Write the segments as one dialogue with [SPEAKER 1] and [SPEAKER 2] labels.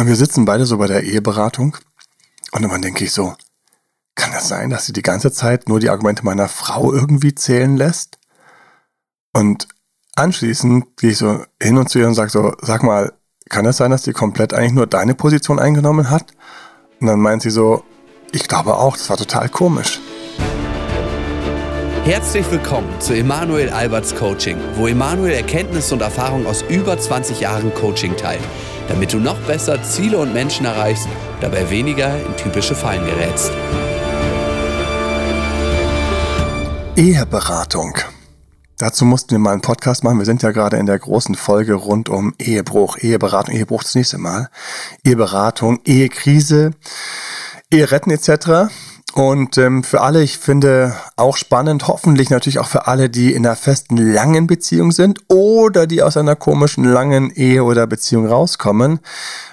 [SPEAKER 1] Und wir sitzen beide so bei der Eheberatung. Und dann denke ich so, kann das sein, dass sie die ganze Zeit nur die Argumente meiner Frau irgendwie zählen lässt? Und anschließend gehe ich so hin und zu ihr und sage so, sag mal, kann es das sein, dass die komplett eigentlich nur deine Position eingenommen hat? Und dann meint sie so, ich glaube auch, das war total komisch.
[SPEAKER 2] Herzlich willkommen zu Emanuel Alberts Coaching, wo Emanuel Erkenntnisse und Erfahrung aus über 20 Jahren Coaching teilt, damit du noch besser Ziele und Menschen erreichst, dabei weniger in typische Fallen gerätst.
[SPEAKER 1] Eheberatung. Dazu mussten wir mal einen Podcast machen. Wir sind ja gerade in der großen Folge rund um Ehebruch, Eheberatung, Ehebruch das nächste Mal, Eheberatung, Ehekrise, Eheretten etc. Und ähm, für alle, ich finde auch spannend, hoffentlich natürlich auch für alle, die in einer festen langen Beziehung sind oder die aus einer komischen langen Ehe oder Beziehung rauskommen,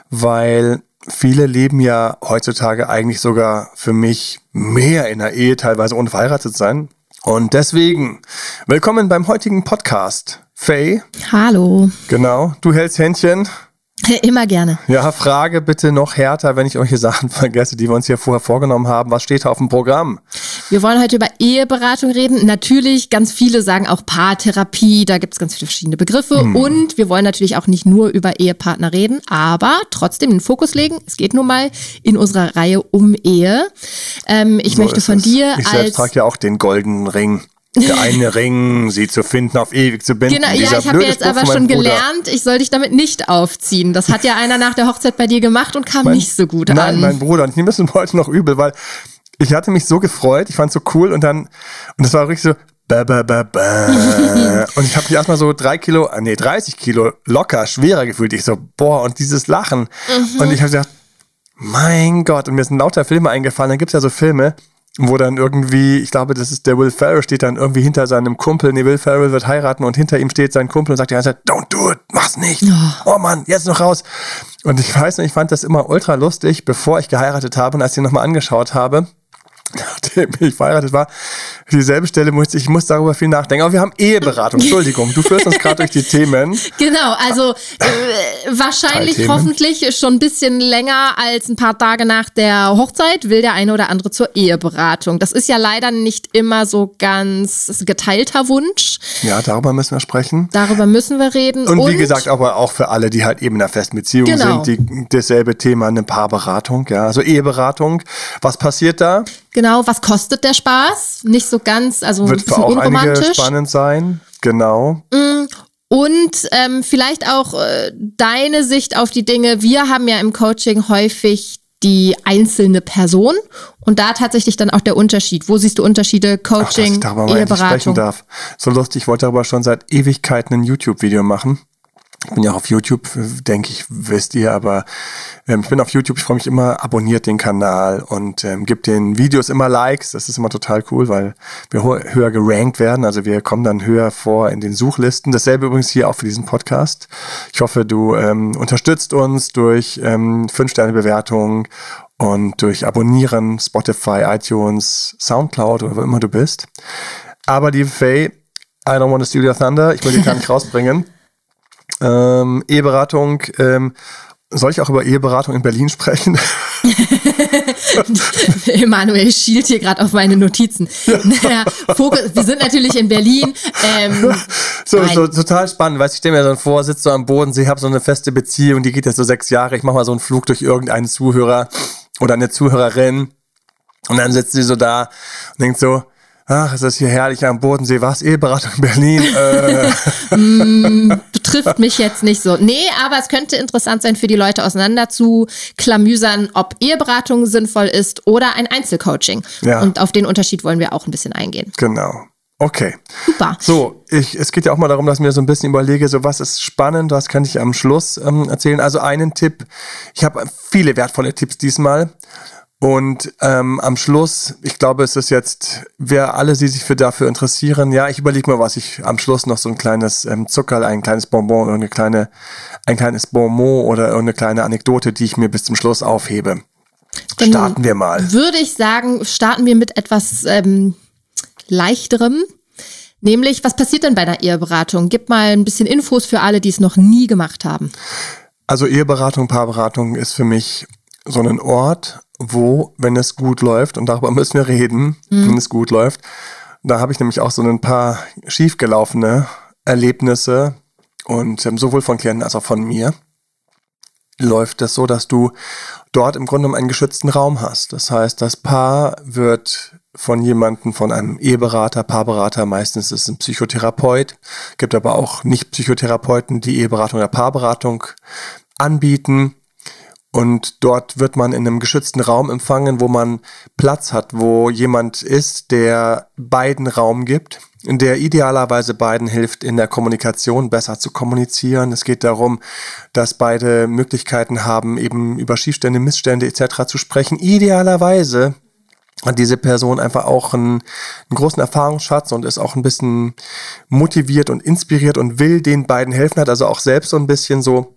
[SPEAKER 1] weil viele leben ja heutzutage eigentlich sogar für mich mehr in einer Ehe, teilweise ohne verheiratet sein. Und deswegen, willkommen beim heutigen Podcast. Faye.
[SPEAKER 3] Hallo.
[SPEAKER 1] Genau, du hältst Händchen.
[SPEAKER 3] Immer gerne.
[SPEAKER 1] Ja, Frage bitte noch härter, wenn ich irgendwelche Sachen vergesse, die wir uns hier vorher vorgenommen haben. Was steht da auf dem Programm?
[SPEAKER 3] Wir wollen heute über Eheberatung reden. Natürlich, ganz viele sagen auch Paartherapie, da gibt es ganz viele verschiedene Begriffe. Hm. Und wir wollen natürlich auch nicht nur über Ehepartner reden, aber trotzdem den Fokus legen. Es geht nun mal in unserer Reihe um Ehe. Ähm, ich so möchte von
[SPEAKER 1] es.
[SPEAKER 3] dir
[SPEAKER 1] ich als... Ich selbst trage ja auch den goldenen Ring der eine Ring, sie zu finden, auf ewig zu binden.
[SPEAKER 3] Genau, ja, ich habe jetzt aber schon gelernt, ich soll dich damit nicht aufziehen. Das hat ja einer nach der Hochzeit bei dir gemacht und kam mein, nicht so gut
[SPEAKER 1] nein,
[SPEAKER 3] an.
[SPEAKER 1] Nein, mein Bruder. Und ich nehme es heute noch übel, weil ich hatte mich so gefreut, ich fand es so cool und dann, und das war richtig so, Ba, ba, ba, ba. und ich habe mich erstmal so drei Kilo, äh, nee, 30 Kilo locker schwerer gefühlt. Ich so, boah, und dieses Lachen. Mhm. Und ich habe gesagt, mein Gott, und mir sind lauter Filme eingefallen. Dann gibt es ja so Filme, wo dann irgendwie, ich glaube, das ist der Will Ferrell, steht dann irgendwie hinter seinem Kumpel. Nee, Will Ferrell wird heiraten und hinter ihm steht sein Kumpel und sagt die ganze Zeit, don't do it, mach's nicht. Oh, oh Mann, jetzt noch raus. Und ich weiß nicht, ich fand das immer ultra lustig, bevor ich geheiratet habe und als ich ihn nochmal angeschaut habe, nachdem ich verheiratet war, dieselbe Stelle musste ich, muss darüber viel nachdenken. Aber wir haben Eheberatung. Entschuldigung, du führst uns gerade durch die Themen.
[SPEAKER 3] Genau, also äh, wahrscheinlich hoffentlich schon ein bisschen länger als ein paar Tage nach der Hochzeit will der eine oder andere zur Eheberatung. Das ist ja leider nicht immer so ganz geteilter Wunsch.
[SPEAKER 1] Ja, darüber müssen wir sprechen.
[SPEAKER 3] Darüber müssen wir reden.
[SPEAKER 1] Und, Und wie gesagt, aber auch für alle, die halt eben in einer festen Beziehung genau. sind, die dasselbe Thema, eine Paarberatung, ja, also Eheberatung. Was passiert da?
[SPEAKER 3] Genau, was kostet der Spaß? Nicht so ganz, also
[SPEAKER 1] Wird ein bisschen für auch unromantisch. Einige spannend sein, genau.
[SPEAKER 3] Mm, und ähm, vielleicht auch äh, deine Sicht auf die Dinge. Wir haben ja im Coaching häufig die einzelne Person und da tatsächlich dann auch der Unterschied. Wo siehst du Unterschiede? Coaching, Ach, dass ich darüber mal Eheberatung. sprechen darf.
[SPEAKER 1] So lustig, ich wollte darüber schon seit Ewigkeiten ein YouTube-Video machen. Ich bin ja auch auf YouTube, denke ich, wisst ihr, aber ähm, ich bin auf YouTube, ich freue mich immer, abonniert den Kanal und ähm, gibt den Videos immer Likes. Das ist immer total cool, weil wir höher gerankt werden. Also wir kommen dann höher vor in den Suchlisten. Dasselbe übrigens hier auch für diesen Podcast. Ich hoffe, du ähm, unterstützt uns durch ähm, 5-Sterne-Bewertungen und durch Abonnieren, Spotify, iTunes, Soundcloud oder wo immer du bist. Aber liebe Faye, I don't want to steal your thunder. Ich will dich gar nicht rausbringen. Ähm, Eheberatung. Ähm, soll ich auch über Eheberatung in Berlin sprechen?
[SPEAKER 3] Emanuel schielt hier gerade auf meine Notizen. Naja, Fokus, wir sind natürlich in Berlin. Ähm,
[SPEAKER 1] so, so, total spannend. Weißt, ich stelle mir so vor, sitze so am Bodensee, habe so eine feste Beziehung, die geht jetzt so sechs Jahre. Ich mache mal so einen Flug durch irgendeinen Zuhörer oder eine Zuhörerin. Und dann sitzt sie so da und denkt so, ach, es ist hier herrlich am Bodensee, was, Eheberatung in Berlin? Äh.
[SPEAKER 3] mm, betrifft mich jetzt nicht so. Nee, aber es könnte interessant sein für die Leute auseinander zu klamüsern, ob Eheberatung sinnvoll ist oder ein Einzelcoaching. Ja. Und auf den Unterschied wollen wir auch ein bisschen eingehen.
[SPEAKER 1] Genau. Okay.
[SPEAKER 3] Super.
[SPEAKER 1] So, ich, es geht ja auch mal darum, dass ich mir so ein bisschen überlege, so was ist spannend, was kann ich am Schluss ähm, erzählen. Also einen Tipp, ich habe viele wertvolle Tipps diesmal. Und ähm, am Schluss, ich glaube, es ist jetzt, wer alle, die sich für dafür interessieren, ja, ich überlege mal, was ich am Schluss noch so ein kleines ähm, Zuckerl, ein kleines Bonbon oder eine kleine, ein kleines Bonbon oder eine kleine Anekdote, die ich mir bis zum Schluss aufhebe. Dann starten wir mal.
[SPEAKER 3] Würde ich sagen, starten wir mit etwas ähm, leichterem. Nämlich, was passiert denn bei einer Eheberatung? Gib mal ein bisschen Infos für alle, die es noch nie gemacht haben.
[SPEAKER 1] Also Eheberatung, Paarberatung ist für mich so ein Ort, wo, wenn es gut läuft, und darüber müssen wir reden, mhm. wenn es gut läuft, da habe ich nämlich auch so ein paar schiefgelaufene Erlebnisse und ähm, sowohl von Klienten als auch von mir läuft es so, dass du dort im Grunde einen geschützten Raum hast. Das heißt, das Paar wird von jemandem, von einem Eheberater, Paarberater, meistens ist es ein Psychotherapeut, gibt aber auch Nicht-Psychotherapeuten, die Eheberatung oder Paarberatung anbieten. Und dort wird man in einem geschützten Raum empfangen, wo man Platz hat, wo jemand ist, der beiden Raum gibt, der idealerweise beiden hilft, in der Kommunikation besser zu kommunizieren. Es geht darum, dass beide Möglichkeiten haben, eben über Schiefstände, Missstände etc. zu sprechen. Idealerweise hat diese Person einfach auch einen, einen, großen Erfahrungsschatz und ist auch ein bisschen motiviert und inspiriert und will den beiden helfen, hat also auch selbst so ein bisschen so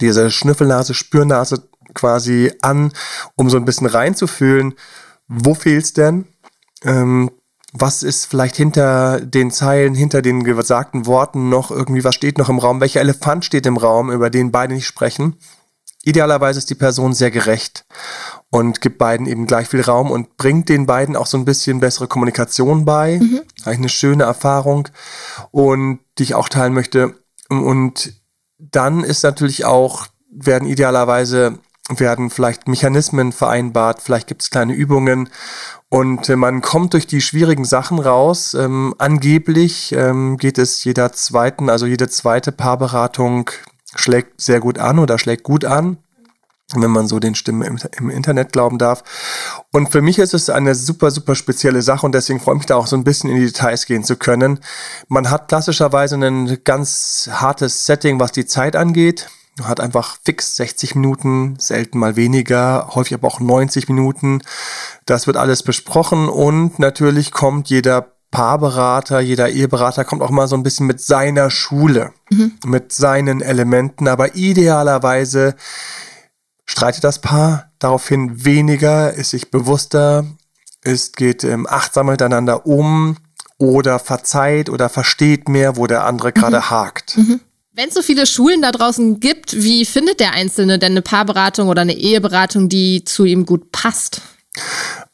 [SPEAKER 1] diese Schnüffelnase, Spürnase quasi an, um so ein bisschen reinzufühlen, wo fehlt's denn? Ähm, was ist vielleicht hinter den Zeilen, hinter den gesagten Worten noch irgendwie, was steht noch im Raum? Welcher Elefant steht im Raum, über den beide nicht sprechen? Idealerweise ist die Person sehr gerecht und gibt beiden eben gleich viel Raum und bringt den beiden auch so ein bisschen bessere Kommunikation bei. Mhm. Eigentlich eine schöne Erfahrung und die ich auch teilen möchte. Und dann ist natürlich auch, werden idealerweise werden vielleicht Mechanismen vereinbart, vielleicht gibt es kleine Übungen und äh, man kommt durch die schwierigen Sachen raus. Ähm, angeblich ähm, geht es jeder zweiten, also jede zweite Paarberatung schlägt sehr gut an oder schlägt gut an wenn man so den Stimmen im, im, Internet glauben darf. Und für mich ist es eine super, super spezielle Sache und deswegen freue ich mich da auch so ein bisschen in die Details gehen zu können. Man hat klassischerweise ein ganz hartes Setting, was die Zeit angeht. Man hat einfach fix 60 Minuten, selten mal weniger, häufig aber auch 90 Minuten. Das wird alles besprochen und natürlich kommt jeder Paarberater, jeder Eheberater kommt auch mal so ein bisschen mit seiner Schule, mhm. mit seinen Elementen, aber idealerweise streitet das Paar daraufhin weniger, ist sich bewusster, ist, geht ähm, achtsamer miteinander um oder verzeiht oder versteht mehr, wo der andere gerade mhm. hakt. Mhm.
[SPEAKER 3] Wenn es so viele Schulen da draußen gibt, wie findet der Einzelne denn eine Paarberatung oder eine Eheberatung, die zu ihm gut passt?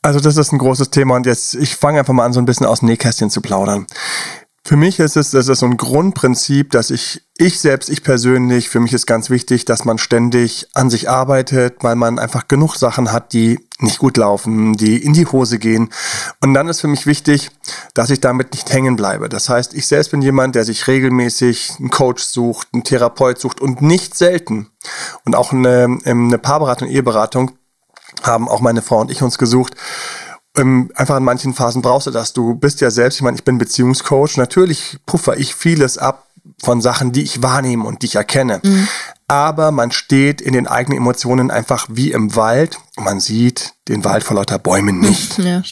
[SPEAKER 1] Also das ist ein großes Thema und jetzt, ich fange einfach mal an, so ein bisschen aus dem Nähkästchen zu plaudern. Für mich ist es, das ist so ein Grundprinzip, dass ich, ich selbst, ich persönlich, für mich ist ganz wichtig, dass man ständig an sich arbeitet, weil man einfach genug Sachen hat, die nicht gut laufen, die in die Hose gehen. Und dann ist für mich wichtig, dass ich damit nicht hängen bleibe. Das heißt, ich selbst bin jemand, der sich regelmäßig einen Coach sucht, einen Therapeut sucht und nicht selten. Und auch eine, eine Paarberatung, Eheberatung haben auch meine Frau und ich uns gesucht ähm, einfach in manchen Phasen brauchst du das. Du bist ja selbst, ich meine, ich bin Beziehungscoach. Natürlich puffer ich vieles ab von Sachen, die ich wahrnehme und die ich erkenne. Mhm. Aber man steht in den eigenen Emotionen einfach wie im Wald. Man sieht den Wald vor lauter Bäumen nicht. Ja.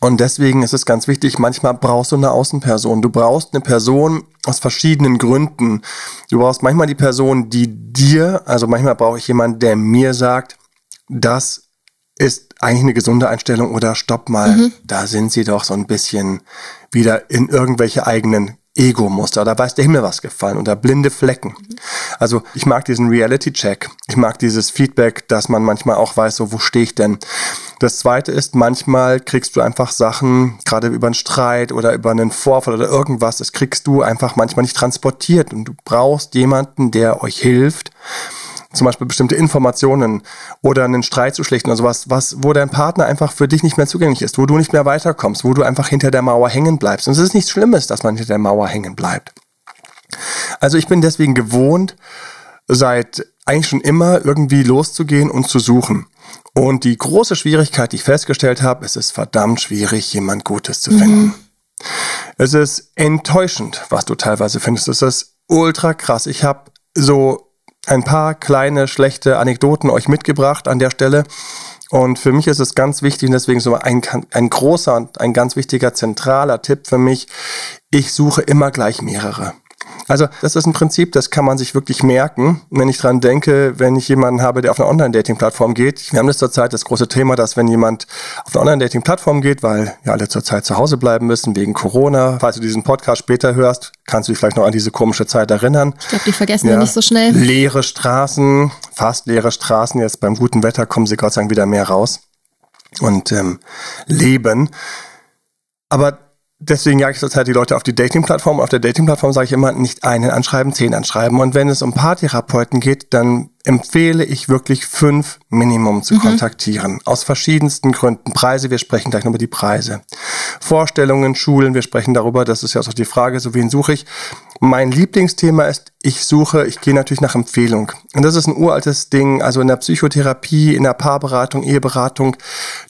[SPEAKER 1] Und deswegen ist es ganz wichtig, manchmal brauchst du eine Außenperson. Du brauchst eine Person aus verschiedenen Gründen. Du brauchst manchmal die Person, die dir, also manchmal brauche ich jemanden, der mir sagt, das ist eigentlich eine gesunde Einstellung oder stopp mal, mhm. da sind sie doch so ein bisschen wieder in irgendwelche eigenen Ego-Muster. Da weiß der Himmel was gefallen oder blinde Flecken. Also ich mag diesen Reality-Check. Ich mag dieses Feedback, dass man manchmal auch weiß, so wo stehe ich denn. Das zweite ist, manchmal kriegst du einfach Sachen, gerade über einen Streit oder über einen Vorfall oder irgendwas, das kriegst du einfach manchmal nicht transportiert und du brauchst jemanden, der euch hilft, zum Beispiel bestimmte Informationen oder einen Streit zu schlichten oder sowas, was, wo dein Partner einfach für dich nicht mehr zugänglich ist, wo du nicht mehr weiterkommst, wo du einfach hinter der Mauer hängen bleibst. Und es ist nichts Schlimmes, dass man hinter der Mauer hängen bleibt. Also ich bin deswegen gewohnt, seit eigentlich schon immer irgendwie loszugehen und zu suchen. Und die große Schwierigkeit, die ich festgestellt habe, es ist verdammt schwierig, jemand Gutes zu finden. Mhm. Es ist enttäuschend, was du teilweise findest. Es ist ultra krass. Ich habe so ein paar kleine schlechte Anekdoten euch mitgebracht an der Stelle. Und für mich ist es ganz wichtig, und deswegen so ein, ein großer und ein ganz wichtiger zentraler Tipp für mich. Ich suche immer gleich mehrere. Also das ist ein Prinzip, das kann man sich wirklich merken. Wenn ich dran denke, wenn ich jemanden habe, der auf eine Online-Dating-Plattform geht, wir haben das zurzeit das große Thema, dass wenn jemand auf eine Online-Dating-Plattform geht, weil ja alle zurzeit zu Hause bleiben müssen wegen Corona, falls du diesen Podcast später hörst, kannst du dich vielleicht noch an diese komische Zeit erinnern.
[SPEAKER 3] Ich glaube, die vergessen ja, wir nicht so schnell.
[SPEAKER 1] Leere Straßen, fast leere Straßen. Jetzt beim guten Wetter kommen sie Gott sei Dank wieder mehr raus und ähm, leben. Aber deswegen jage ich zurzeit die Leute auf die Dating-Plattform. Auf der Dating-Plattform sage ich immer, nicht einen anschreiben, zehn anschreiben. Und wenn es um Paartherapeuten geht, dann empfehle ich wirklich fünf Minimum zu mhm. kontaktieren. Aus verschiedensten Gründen. Preise, wir sprechen gleich noch über die Preise. Vorstellungen, Schulen, wir sprechen darüber, das ist ja auch die Frage, so wen suche ich. Mein Lieblingsthema ist, ich suche, ich gehe natürlich nach Empfehlung. Und das ist ein uraltes Ding, also in der Psychotherapie, in der Paarberatung, Eheberatung,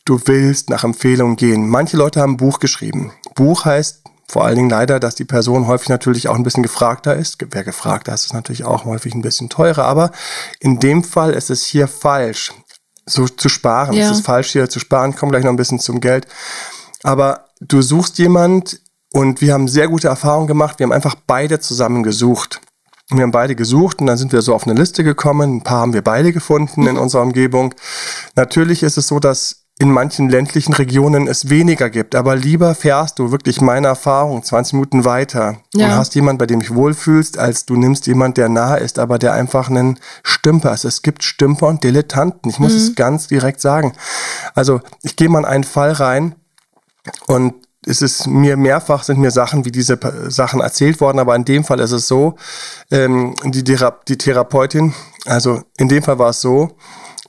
[SPEAKER 1] du willst nach Empfehlung gehen. Manche Leute haben ein Buch geschrieben. Buch heißt vor allen Dingen leider, dass die Person häufig natürlich auch ein bisschen gefragter ist. Wer gefragter ist, ist natürlich auch häufig ein bisschen teurer. Aber in dem Fall ist es hier falsch, so zu sparen. Ja. Es ist falsch, hier zu sparen. Ich komme gleich noch ein bisschen zum Geld. Aber du suchst jemand und wir haben sehr gute Erfahrungen gemacht. Wir haben einfach beide zusammen gesucht. Wir haben beide gesucht und dann sind wir so auf eine Liste gekommen. Ein paar haben wir beide gefunden in unserer Umgebung. Natürlich ist es so, dass in manchen ländlichen Regionen es weniger gibt. Aber lieber fährst du wirklich meine Erfahrung 20 Minuten weiter ja. und hast jemanden, bei dem dich wohlfühlst, als du nimmst jemand, der nahe ist, aber der einfach einen Stümper ist. Es gibt Stümper und Dilettanten. Ich muss mhm. es ganz direkt sagen. Also ich gehe mal in einen Fall rein und es ist mir mehrfach sind mir Sachen wie diese Sachen erzählt worden, aber in dem Fall ist es so, ähm, die, Thera die Therapeutin, also in dem Fall war es so,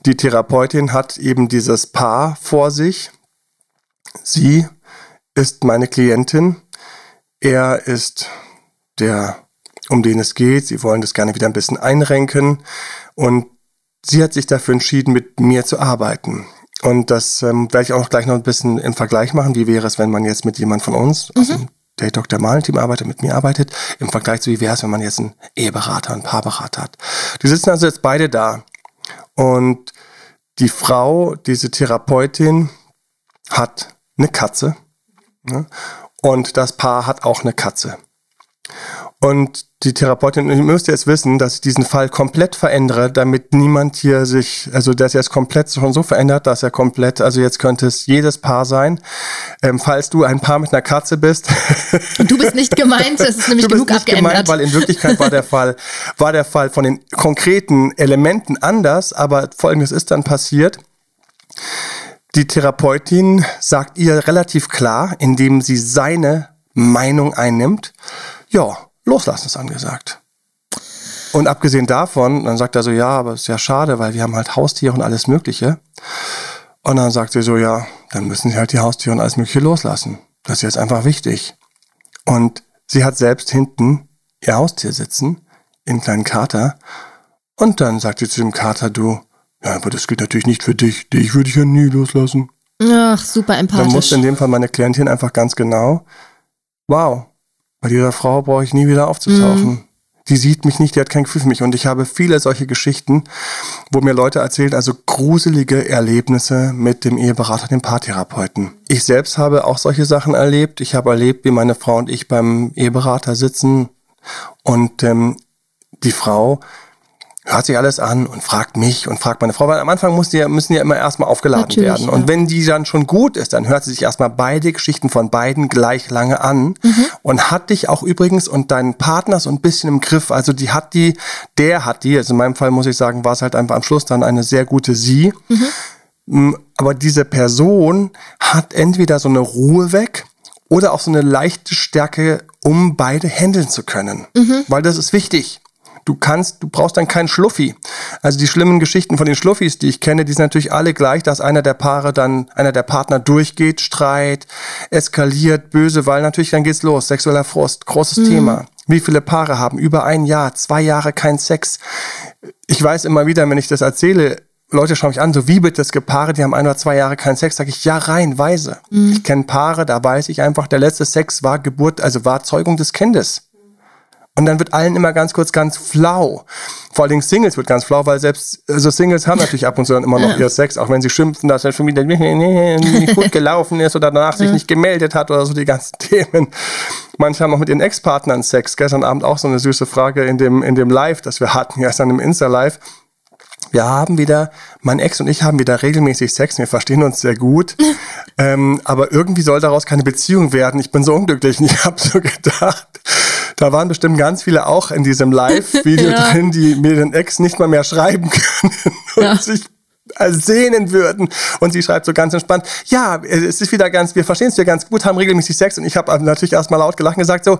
[SPEAKER 1] die Therapeutin hat eben dieses Paar vor sich. Sie ist meine Klientin. Er ist der, um den es geht. Sie wollen das gerne wieder ein bisschen einrenken. Und sie hat sich dafür entschieden, mit mir zu arbeiten. Und das ähm, werde ich auch gleich noch ein bisschen im Vergleich machen. Wie wäre es, wenn man jetzt mit jemand von uns mhm. aus dem Date Dr. Malen-Team arbeitet, mit mir arbeitet, im Vergleich zu wie wäre es, wenn man jetzt einen Eheberater, einen Paarberater hat. Die sitzen also jetzt beide da und die Frau, diese Therapeutin, hat eine Katze. Ne? Und das Paar hat auch eine Katze. Und die Therapeutin, ich müsste jetzt wissen, dass ich diesen Fall komplett verändere, damit niemand hier sich, also dass er es komplett schon so verändert, dass er komplett, also jetzt könnte es jedes Paar sein. Ähm, falls du ein Paar mit einer Katze bist.
[SPEAKER 3] Du bist nicht gemeint, das ist nämlich du genug bist nicht abgeändert. Gemeint,
[SPEAKER 1] weil in Wirklichkeit war der Fall, war der Fall von den konkreten Elementen anders, aber folgendes ist dann passiert. Die Therapeutin sagt ihr relativ klar, indem sie seine Meinung einnimmt, ja, Loslassen ist angesagt. Und abgesehen davon, dann sagt er so, ja, aber es ist ja schade, weil wir haben halt Haustiere und alles Mögliche. Und dann sagt sie so, ja, dann müssen sie halt die Haustiere und alles Mögliche loslassen. Das ist jetzt einfach wichtig. Und sie hat selbst hinten ihr Haustier sitzen, in kleinen Kater. Und dann sagt sie zu dem Kater, du, ja, aber das geht natürlich nicht für dich. Dich würde ich ja nie loslassen.
[SPEAKER 3] Ach, super empathisch.
[SPEAKER 1] Dann musste in dem Fall meine Klientin einfach ganz genau, wow, bei dieser Frau brauche ich nie wieder aufzutauchen. Mhm. Die sieht mich nicht, die hat kein Gefühl für mich. Und ich habe viele solche Geschichten, wo mir Leute erzählen, also gruselige Erlebnisse mit dem Eheberater, dem Paartherapeuten. Ich selbst habe auch solche Sachen erlebt. Ich habe erlebt, wie meine Frau und ich beim Eheberater sitzen und ähm, die Frau hört sich alles an und fragt mich und fragt meine Frau, weil am Anfang muss die, müssen ja immer erstmal aufgeladen Natürlich, werden. Und ja. wenn die dann schon gut ist, dann hört sie sich erstmal beide Geschichten von beiden gleich lange an mhm. und hat dich auch übrigens und deinen Partner so ein bisschen im Griff. Also die hat die, der hat die, also in meinem Fall muss ich sagen, war es halt einfach am Schluss dann eine sehr gute sie. Mhm. Mm, aber diese Person hat entweder so eine Ruhe weg oder auch so eine leichte Stärke, um beide handeln zu können. Mhm. Weil das ist wichtig du kannst, du brauchst dann keinen Schluffi. Also die schlimmen Geschichten von den Schluffis, die ich kenne, die sind natürlich alle gleich, dass einer der Paare dann, einer der Partner durchgeht, Streit, eskaliert, böse, weil natürlich dann geht's los, sexueller Frust, großes mhm. Thema. Wie viele Paare haben über ein Jahr, zwei Jahre kein Sex? Ich weiß immer wieder, wenn ich das erzähle, Leute schauen mich an, so wie bitte das Paare, die haben ein oder zwei Jahre keinen Sex, sage ich, ja, reihenweise. Mhm. Ich kenne Paare, da weiß ich einfach, der letzte Sex war Geburt, also war Zeugung des Kindes. Und dann wird allen immer ganz kurz ganz flau. Vor allen Dingen Singles wird ganz flau, weil selbst also Singles haben natürlich ab und zu dann immer noch ihr Sex, auch wenn sie schimpfen, dass er schon wieder nicht gut gelaufen ist oder danach sich nicht gemeldet hat oder so die ganzen Themen. Manche haben auch mit ihren Ex-Partnern Sex. Gestern Abend auch so eine süße Frage in dem, in dem Live, das wir hatten, gestern im Insta-Live. Wir haben wieder, mein Ex und ich haben wieder regelmäßig Sex, wir verstehen uns sehr gut. ähm, aber irgendwie soll daraus keine Beziehung werden. Ich bin so unglücklich und ich habe so gedacht, da waren bestimmt ganz viele auch in diesem Live-Video
[SPEAKER 3] Ja.
[SPEAKER 1] drin, die mir den Ex nicht mal mehr schreiben können und
[SPEAKER 3] Ja.
[SPEAKER 1] sich sehnen würden. Und sie schreibt so ganz entspannt, ja, es ist wieder ganz, wir verstehen es ja ganz gut, haben regelmäßig Sex. Und ich habe natürlich erstmal laut gelacht und gesagt so,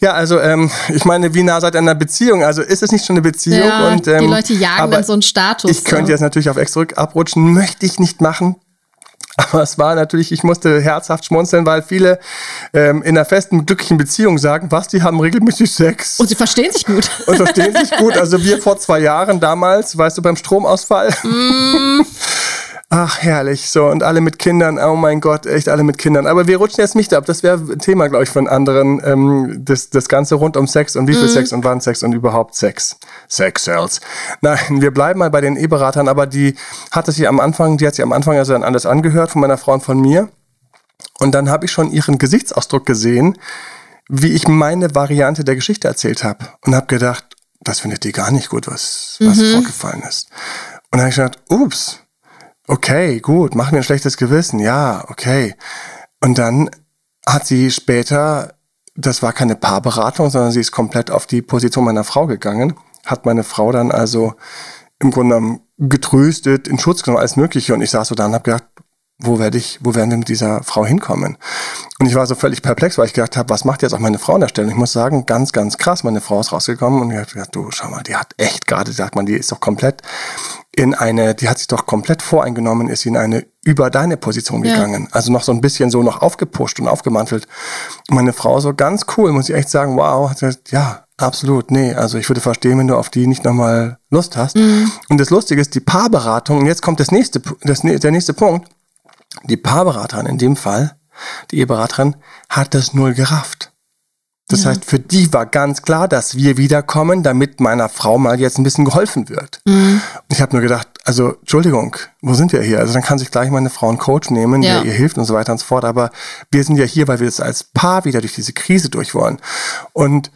[SPEAKER 1] ja, also ähm, ich meine, wie nah seid ihr in einer Beziehung? Also ist es nicht schon eine Beziehung?
[SPEAKER 3] Ja,
[SPEAKER 1] und, ähm,
[SPEAKER 3] die Leute jagen dann so einen Status.
[SPEAKER 1] Ich könnte
[SPEAKER 3] so.
[SPEAKER 1] jetzt natürlich auf Ex zurück abrutschen, möchte ich nicht machen. Aber es war natürlich, ich musste herzhaft schmunzeln, weil viele ähm, in einer festen, glücklichen Beziehung sagen, was, die haben regelmäßig Sex.
[SPEAKER 3] Und sie verstehen sich gut.
[SPEAKER 1] und verstehen sich gut. Also wir vor zwei Jahren damals, weißt du, beim Stromausfall. Ach, herrlich. So, und alle mit Kindern. Oh mein Gott, echt alle mit Kindern. Aber wir rutschen jetzt nicht ab. Das wäre ein Thema, glaube ich, von anderen. Ähm, das, das Ganze rund um Sex und wie viel Sex und wann Sex und überhaupt Sex. Sex Cells. Nein, wir bleiben mal bei den E-Beratern, aber die hatte sich am Anfang, die hat sich am Anfang also dann alles angehört von meiner Frau und von mir. Und dann habe ich schon ihren Gesichtsausdruck gesehen, wie ich meine Variante der Geschichte erzählt habe. Und habe gedacht, das findet die gar nicht gut, was, was vorgefallen ist. Und dann habe ich gedacht, ups, okay, gut, mach mir ein schlechtes Gewissen, ja, okay. Und dann hat sie später, das war keine Paarberatung, sondern sie ist komplett auf die Position meiner Frau gegangen, hat meine Frau dann also im Grunde genommen getröstet, in Schutz genommen, alles Mögliche. Und ich saß so da und habe gedacht, wo werde ich, wo werden wir mit dieser Frau hinkommen? Und ich war so völlig perplex, weil ich gedacht habe, was macht jetzt auch meine Frau an der Stelle? Und ich muss sagen, ganz, ganz krass, meine Frau ist rausgekommen und ich habe gedacht, du, schau mal, die hat echt gerade, sagt man, die ist doch komplett in eine, die hat sich doch komplett voreingenommen, ist in eine über deine Position
[SPEAKER 3] Ja.
[SPEAKER 1] gegangen. Also noch so ein bisschen so noch aufgepusht und aufgemantelt. Und meine Frau so ganz cool, muss ich echt sagen, wow, hat gesagt, ja, absolut, nee, also ich würde verstehen, wenn du auf die nicht nochmal Lust hast. Und das Lustige ist, die Paarberatung, und jetzt kommt das nächste, das, der nächste Punkt, die Paarberaterin in dem Fall, die Eheberaterin, hat das null gerafft. Das heißt, für die war ganz klar, dass wir wiederkommen, damit meiner Frau mal jetzt ein bisschen geholfen wird. Und ich habe nur gedacht, also Entschuldigung, wo sind wir hier? Also dann kann sich gleich meine Frau einen Coach nehmen,
[SPEAKER 3] Ja.
[SPEAKER 1] der ihr hilft und so weiter und so fort. Aber wir sind ja hier, weil wir jetzt als Paar wieder durch diese Krise durch wollen. Und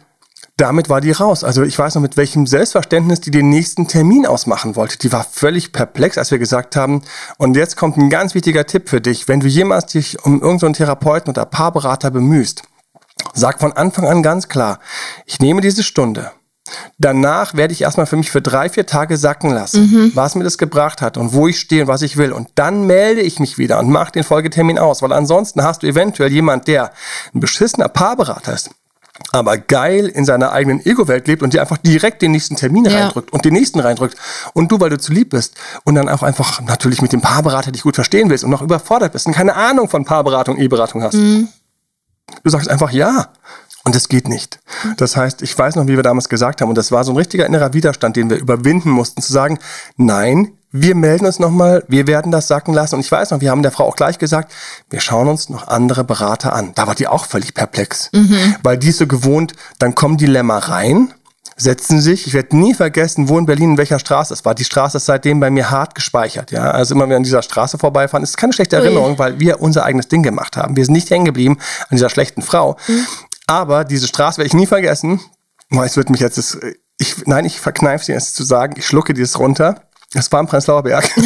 [SPEAKER 1] damit war die raus. Also ich weiß noch, mit welchem Selbstverständnis die den nächsten Termin ausmachen wollte. Die war völlig perplex, als wir gesagt haben, und jetzt kommt ein ganz wichtiger Tipp für dich. Wenn du jemals dich um irgendeinen Therapeuten oder Paarberater bemühst, sag von Anfang an ganz klar, ich nehme diese Stunde. Danach werde ich erstmal für mich für drei, vier Tage sacken lassen, was mir das gebracht hat und wo ich stehe und was ich will. Und dann melde ich mich wieder und mache den Folgetermin aus, weil ansonsten hast du eventuell jemand, der ein beschissener Paarberater ist, aber geil in seiner eigenen Ego-Welt lebt und dir einfach direkt den nächsten Termin
[SPEAKER 3] Ja.
[SPEAKER 1] reindrückt und den nächsten reindrückt. Und du, weil du zu lieb bist und dann auch einfach natürlich mit dem Paarberater dich gut verstehen willst und noch überfordert bist und keine Ahnung von Paarberatung, E-Beratung hast. Du sagst einfach ja. Und das geht nicht. Das heißt, ich weiß noch, wie wir damals gesagt haben, und das war so ein richtiger innerer Widerstand, den wir überwinden mussten, zu sagen, nein, wir melden uns nochmal, wir werden das sacken lassen. Und ich weiß noch, wir haben der Frau auch gleich gesagt, wir schauen uns noch andere Berater an. Da war die auch völlig perplex. Weil die ist so gewohnt, dann kommen die Lämmer rein, setzen sich. Ich werde nie vergessen, wo in Berlin, in welcher Straße es war. Die Straße ist seitdem bei mir hart gespeichert. Ja, also immer wenn wir an dieser Straße vorbeifahren, ist keine schlechte Erinnerung, weil wir unser eigenes Ding gemacht haben. Wir sind nicht hängen geblieben an dieser schlechten Frau. Aber diese Straße werde ich nie vergessen. Es wird mich jetzt, das, ich, nein, ich verkneife sie jetzt zu sagen. Ich schlucke dieses runter. Das war im Prenzlauer Berg.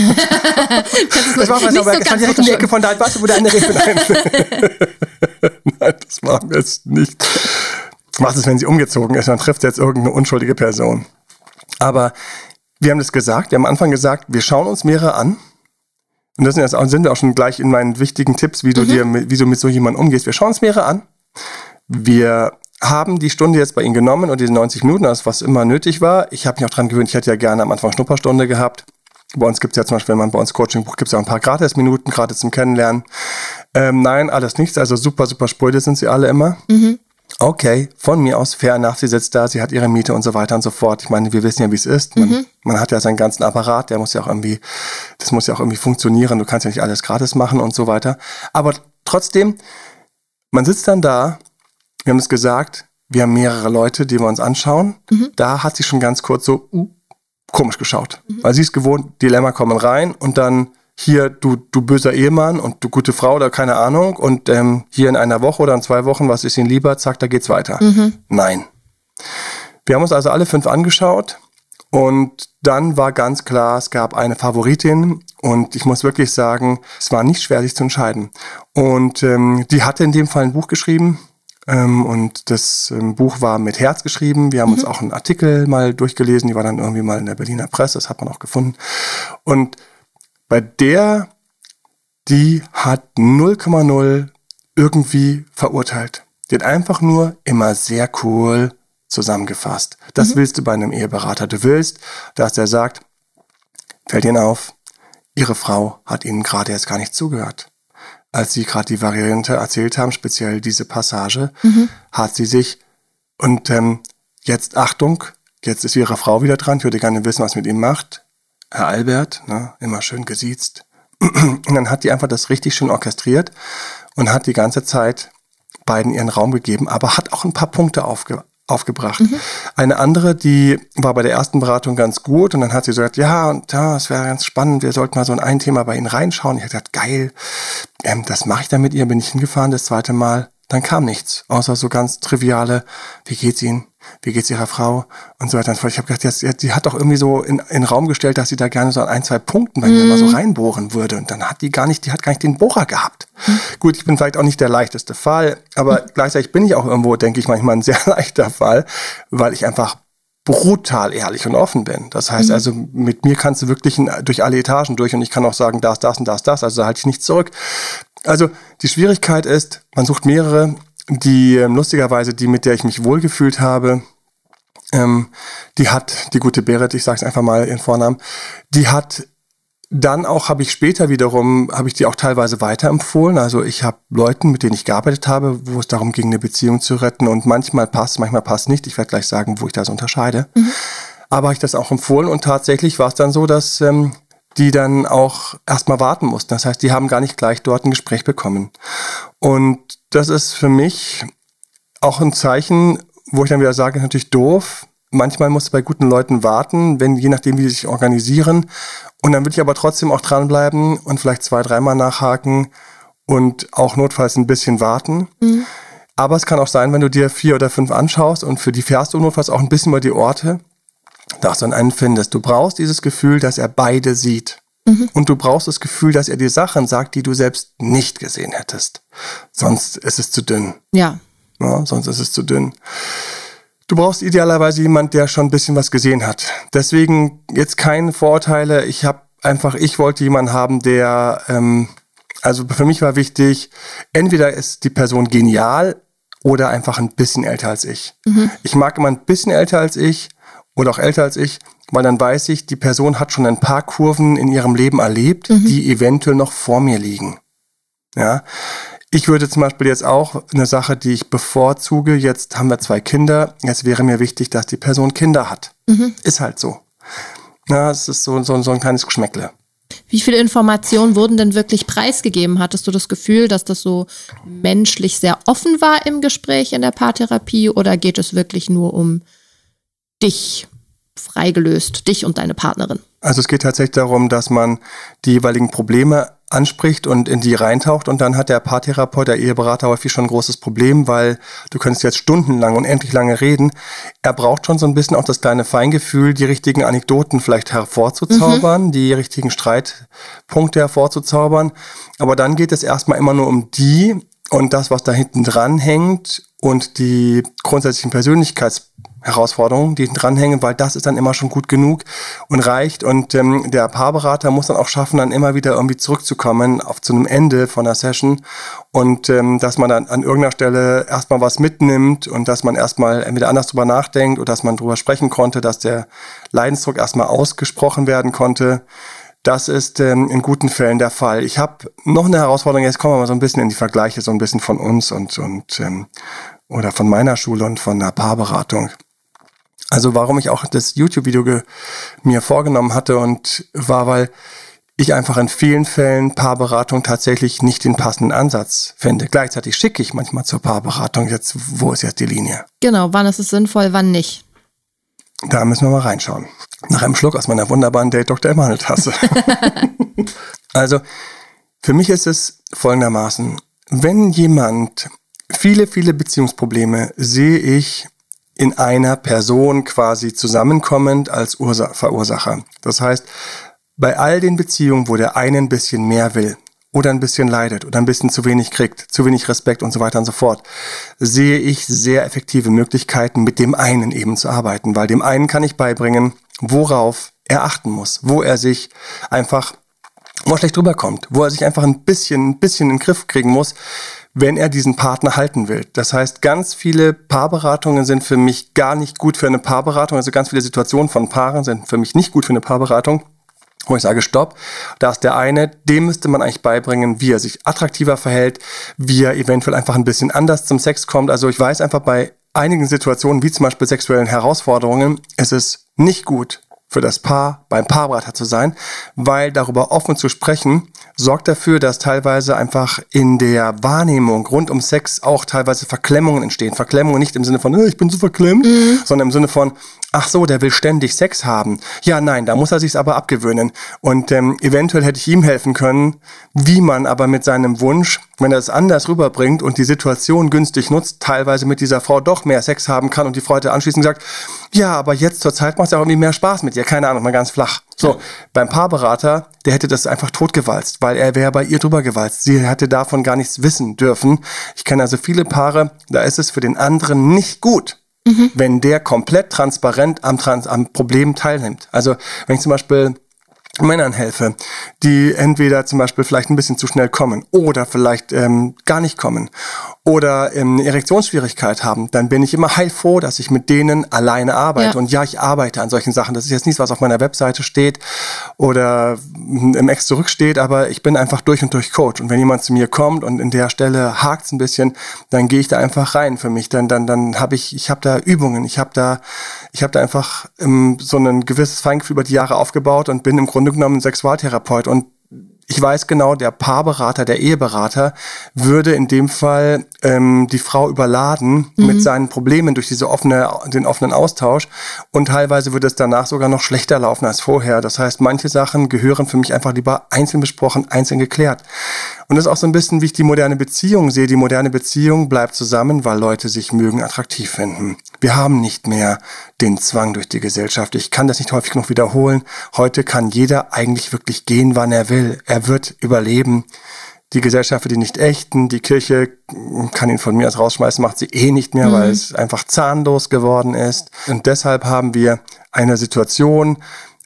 [SPEAKER 1] Das war im
[SPEAKER 3] so
[SPEAKER 1] Prenzlauer Berg. Das war direkt um die
[SPEAKER 3] so
[SPEAKER 1] Ecke von da. Weißt du, wo der eine Rewe Nein. Das war jetzt nicht. Was ist, wenn sie umgezogen ist? Dann trifft sie jetzt irgendeine unschuldige Person. Aber wir haben das gesagt. Wir haben am Anfang gesagt, wir schauen uns mehrere an. Und das sind, jetzt auch, sind wir auch schon gleich in meinen wichtigen Tipps, wie du dir, mit- wie du mit so jemandem umgehst. Wir schauen uns mehrere an. Wir haben die Stunde jetzt bei Ihnen genommen und diese 90 Minuten, das was immer nötig war. Ich habe mich auch dran gewöhnt, ich hätte ja gerne am Anfang Schnupperstunde gehabt. Bei uns gibt es ja zum Beispiel, wenn man bei uns Coaching bucht, gibt es ja ein paar Gratis-Minuten, gerade zum Kennenlernen. Ähm, nein, alles nichts. Also super, super spröde sind sie alle immer. Okay, von mir aus fair enough. Sie sitzt da, sie hat ihre Miete und so weiter und so fort. Ich meine, wir wissen ja, wie es ist. Man, man hat ja seinen ganzen Apparat, der muss ja auch irgendwie, das muss ja auch irgendwie funktionieren. Du kannst ja nicht alles gratis machen und so weiter. Aber trotzdem, man sitzt dann da, wir haben es gesagt, wir haben mehrere Leute, die wir uns anschauen.
[SPEAKER 3] Mhm.
[SPEAKER 1] Da hat sie schon ganz kurz so uh, komisch geschaut. Weil sie ist gewohnt, Dilemma kommen rein und dann hier, du, du böser Ehemann und du gute Frau oder keine Ahnung und ähm, hier in einer Woche oder in zwei Wochen, was ist Ihnen lieber, zack, da geht's weiter. Nein. Wir haben uns also alle fünf angeschaut und dann war ganz klar, es gab eine Favoritin und ich muss wirklich sagen, es war nicht schwer, sich zu entscheiden. Und ähm, die hatte in dem Fall ein Buch geschrieben ähm, und das ähm, Buch war mit Herz geschrieben. Wir haben uns auch einen Artikel mal durchgelesen, die war dann irgendwie mal in der Berliner Presse, das hat man auch gefunden. Und bei der, die hat 0,0 irgendwie verurteilt. Die hat einfach nur immer sehr cool zusammengefasst. Das willst du bei einem Eheberater. Du willst, dass der sagt, fällt Ihnen auf, Ihre Frau hat Ihnen gerade jetzt gar nicht zugehört. Als Sie gerade die Variante erzählt haben, speziell diese Passage, hat sie sich, und ähm, jetzt Achtung, jetzt ist Ihre Frau wieder dran, ich würde gerne wissen, was mit ihm macht. Herr Albert, ne, immer schön gesiezt. Und dann hat die einfach das richtig schön orchestriert und hat die ganze Zeit beiden ihren Raum gegeben, aber hat auch ein paar Punkte aufge aufgebracht. Eine andere, die war bei der ersten Beratung ganz gut und dann hat sie so gesagt, ja, und ja, es wäre ganz spannend, wir sollten mal so in ein Thema bei Ihnen reinschauen. Ich habe gesagt, geil, ähm, das mache ich dann mit ihr, bin ich hingefahren das zweite Mal. Dann kam nichts, außer so ganz triviale, wie geht's Ihnen? Wie geht's Ihrer Frau? Und so weiter und so fort. Ich habe gedacht, jetzt, die hat doch irgendwie so in, in den Raum gestellt, dass sie da gerne so an ein, zwei Punkten bei mir mal so reinbohren würde. Und dann hat die gar nicht, die hat gar nicht den Bohrer gehabt. Gut, ich bin vielleicht auch nicht der leichteste Fall, aber gleichzeitig bin ich auch irgendwo, denke ich, manchmal ein sehr leichter Fall, weil ich einfach brutal ehrlich und offen bin. Das heißt also, mit mir kannst du wirklich durch alle Etagen durch und ich kann auch sagen, das, das und das, das. Also da halte ich nichts zurück. Also die Schwierigkeit ist, man sucht mehrere, die ähm, lustigerweise, die mit der ich mich wohlgefühlt habe, ähm, die hat, die gute Berit, ich sage es einfach mal ihren Vornamen, die hat dann auch, habe ich später wiederum, habe ich die auch teilweise weiterempfohlen. Also ich habe Leuten, mit denen ich gearbeitet habe, wo es darum ging, eine Beziehung zu retten und manchmal passt, manchmal passt nicht. Ich werde gleich sagen, wo ich das unterscheide. Aber habe ich das auch empfohlen und tatsächlich war es dann so, dass ähm, die dann auch erstmal warten mussten. Das heißt, die haben gar nicht gleich dort ein Gespräch bekommen. Und das ist für mich auch ein Zeichen, wo ich dann wieder sage, ist natürlich doof. Manchmal musst du bei guten Leuten warten, wenn, je nachdem, wie sie sich organisieren. Und dann würde ich aber trotzdem auch dranbleiben und vielleicht zwei, dreimal nachhaken und auch notfalls ein bisschen warten. Aber es kann auch sein, wenn du dir vier oder fünf anschaust und für die fährst du notfalls auch ein bisschen über die Orte, dass du dann einen findest. Du brauchst dieses Gefühl, dass er beide sieht. Und du brauchst das Gefühl, dass er dir Sachen sagt, die du selbst nicht gesehen hättest. Sonst ist es zu dünn.
[SPEAKER 3] Ja.
[SPEAKER 1] Ja, sonst ist es zu dünn. Du brauchst idealerweise jemand, der schon ein bisschen was gesehen hat. Deswegen jetzt keine Vorurteile. Ich habe einfach, ich wollte jemanden haben, der, ähm, also für mich war wichtig, entweder ist die Person genial oder einfach ein bisschen älter als ich. Ich mag immer ein bisschen älter als ich oder auch älter als ich, weil dann weiß ich, die Person hat schon ein paar Kurven in ihrem Leben erlebt, die eventuell noch vor mir liegen. Ja, ich würde zum Beispiel jetzt auch eine Sache, die ich bevorzuge, jetzt haben wir zwei Kinder, jetzt wäre mir wichtig, dass die Person Kinder hat. Ist halt so. Ja, es ist so, so, so ein kleines Geschmäckle.
[SPEAKER 3] Wie viele Informationen wurden denn wirklich preisgegeben? Hattest du das Gefühl, dass das so menschlich sehr offen war im Gespräch in der Paartherapie oder geht es wirklich nur um dich freigelöst, dich und deine Partnerin?
[SPEAKER 1] Also es geht tatsächlich darum, dass man die jeweiligen Probleme anspricht und in die reintaucht und dann hat der Paartherapeut, der Eheberater häufig schon ein großes Problem, weil du könntest jetzt stundenlang und endlich lange reden. Er braucht schon so ein bisschen auch das kleine Feingefühl, die richtigen Anekdoten vielleicht hervorzuzaubern, die richtigen Streitpunkte hervorzuzaubern. Aber dann geht es erstmal immer nur um die und das, was da hinten dran hängt und die grundsätzlichen Persönlichkeitsherausforderungen, die dranhängen, weil das ist dann immer schon gut genug und reicht. Und ähm, der Paarberater muss dann auch schaffen, dann immer wieder irgendwie zurückzukommen auf zu einem Ende von der Session und ähm, dass man dann an irgendeiner Stelle erstmal was mitnimmt und dass man erstmal entweder anders drüber nachdenkt oder dass man drüber sprechen konnte, dass der Leidensdruck erstmal ausgesprochen werden konnte. Das ist ähm, in guten Fällen der Fall. Ich habe noch eine Herausforderung, jetzt kommen wir mal so ein bisschen in die Vergleiche, so ein bisschen von uns und, und ähm, oder von meiner Schule und von der Paarberatung. Also warum ich auch das YouTube-Video mir vorgenommen hatte und war, weil ich einfach in vielen Fällen Paarberatung tatsächlich nicht den passenden Ansatz finde. Gleichzeitig schicke ich manchmal zur Paarberatung. Jetzt, wo ist jetzt die Linie?
[SPEAKER 3] Genau, wann ist es sinnvoll, wann nicht?
[SPEAKER 1] Da müssen wir mal reinschauen. Nach einem Schluck aus meiner wunderbaren Date Dr. Emanuel Tasse. also, für mich ist es folgendermaßen, wenn jemand viele, viele Beziehungsprobleme sehe ich in einer Person quasi zusammenkommend als Ursa Verursacher. Das heißt, bei all den Beziehungen, wo der eine ein bisschen mehr will oder ein bisschen leidet oder ein bisschen zu wenig kriegt, zu wenig Respekt und so weiter und so fort, sehe ich sehr effektive Möglichkeiten, mit dem einen eben zu arbeiten, weil dem einen kann ich beibringen, worauf er achten muss, wo er sich einfach, wo er schlecht rüberkommt, wo er sich einfach ein bisschen, ein bisschen in den Griff kriegen muss, wenn er diesen Partner halten will. Das heißt, ganz viele Paarberatungen sind für mich gar nicht gut für eine Paarberatung. Also ganz viele Situationen von Paaren sind für mich nicht gut für eine Paarberatung wo ich sage, stopp, da ist der eine, dem müsste man eigentlich beibringen, wie er sich attraktiver verhält, wie er eventuell einfach ein bisschen anders zum Sex kommt. Also ich weiß einfach bei einigen Situationen, wie zum Beispiel sexuellen Herausforderungen, ist es nicht gut für das Paar beim Paarberater zu sein, weil darüber offen zu sprechen sorgt dafür, dass teilweise einfach in der Wahrnehmung rund um Sex auch teilweise Verklemmungen entstehen. Verklemmungen nicht im Sinne von, ich bin so verklemmt, mhm. sondern im Sinne von, ach so, der will ständig Sex haben. Ja, nein, da muss er sich's aber abgewöhnen. Und ähm, eventuell hätte ich ihm helfen können, wie man aber mit seinem Wunsch, wenn er es anders rüberbringt und die Situation günstig nutzt, teilweise mit dieser Frau doch mehr Sex haben kann und die Frau hätte anschließend gesagt, ja, aber jetzt zur Zeit macht es ja auch irgendwie mehr Spaß mit dir. Keine Ahnung, mal ganz flach. So, beim Paarberater, der hätte das einfach totgewalzt, weil er wäre bei ihr drüber gewalzt. Sie hätte davon gar nichts wissen dürfen. Ich kenne also viele Paare, da ist es für den anderen nicht gut, mhm. wenn der komplett transparent am, Trans am Problem teilnimmt. Also wenn ich zum Beispiel Männern helfe, die entweder zum Beispiel vielleicht ein bisschen zu schnell kommen oder vielleicht ähm, gar nicht kommen oder ähm, Erektionsschwierigkeit haben, dann bin ich immer heilfroh, dass ich mit denen alleine arbeite. Ja. Und ja, ich arbeite an solchen Sachen. Das ist jetzt nichts, was auf meiner Webseite steht oder im Ex zurücksteht, aber ich bin einfach durch und durch Coach. Und wenn jemand zu mir kommt und in der Stelle hakt ein bisschen, dann gehe ich da einfach rein für mich. Dann, dann, dann habe ich, ich habe da Übungen, ich habe da, ich habe da einfach ähm, so ein gewisses Feingefühl über die Jahre aufgebaut und bin im Grunde genommen Sexualtherapeut. Und ich weiß genau, der Paarberater, der Eheberater würde in dem Fall ähm, die Frau überladen mhm. mit seinen Problemen durch diese offene, den offenen Austausch und teilweise würde es danach sogar noch schlechter laufen als vorher. Das heißt, manche Sachen gehören für mich einfach lieber einzeln besprochen, einzeln geklärt. Und das ist auch so ein bisschen, wie ich die moderne Beziehung sehe. Die moderne Beziehung bleibt zusammen, weil Leute sich mögen, attraktiv finden. Wir haben nicht mehr den Zwang durch die Gesellschaft. Ich kann das nicht häufig genug wiederholen. Heute kann jeder eigentlich wirklich gehen, wann er will. Er wird überleben. Die Gesellschaft für die nicht echten, die Kirche kann ihn von mir aus rausschmeißen, macht sie eh nicht mehr, mhm. weil es einfach zahnlos geworden ist. Und deshalb haben wir eine Situation,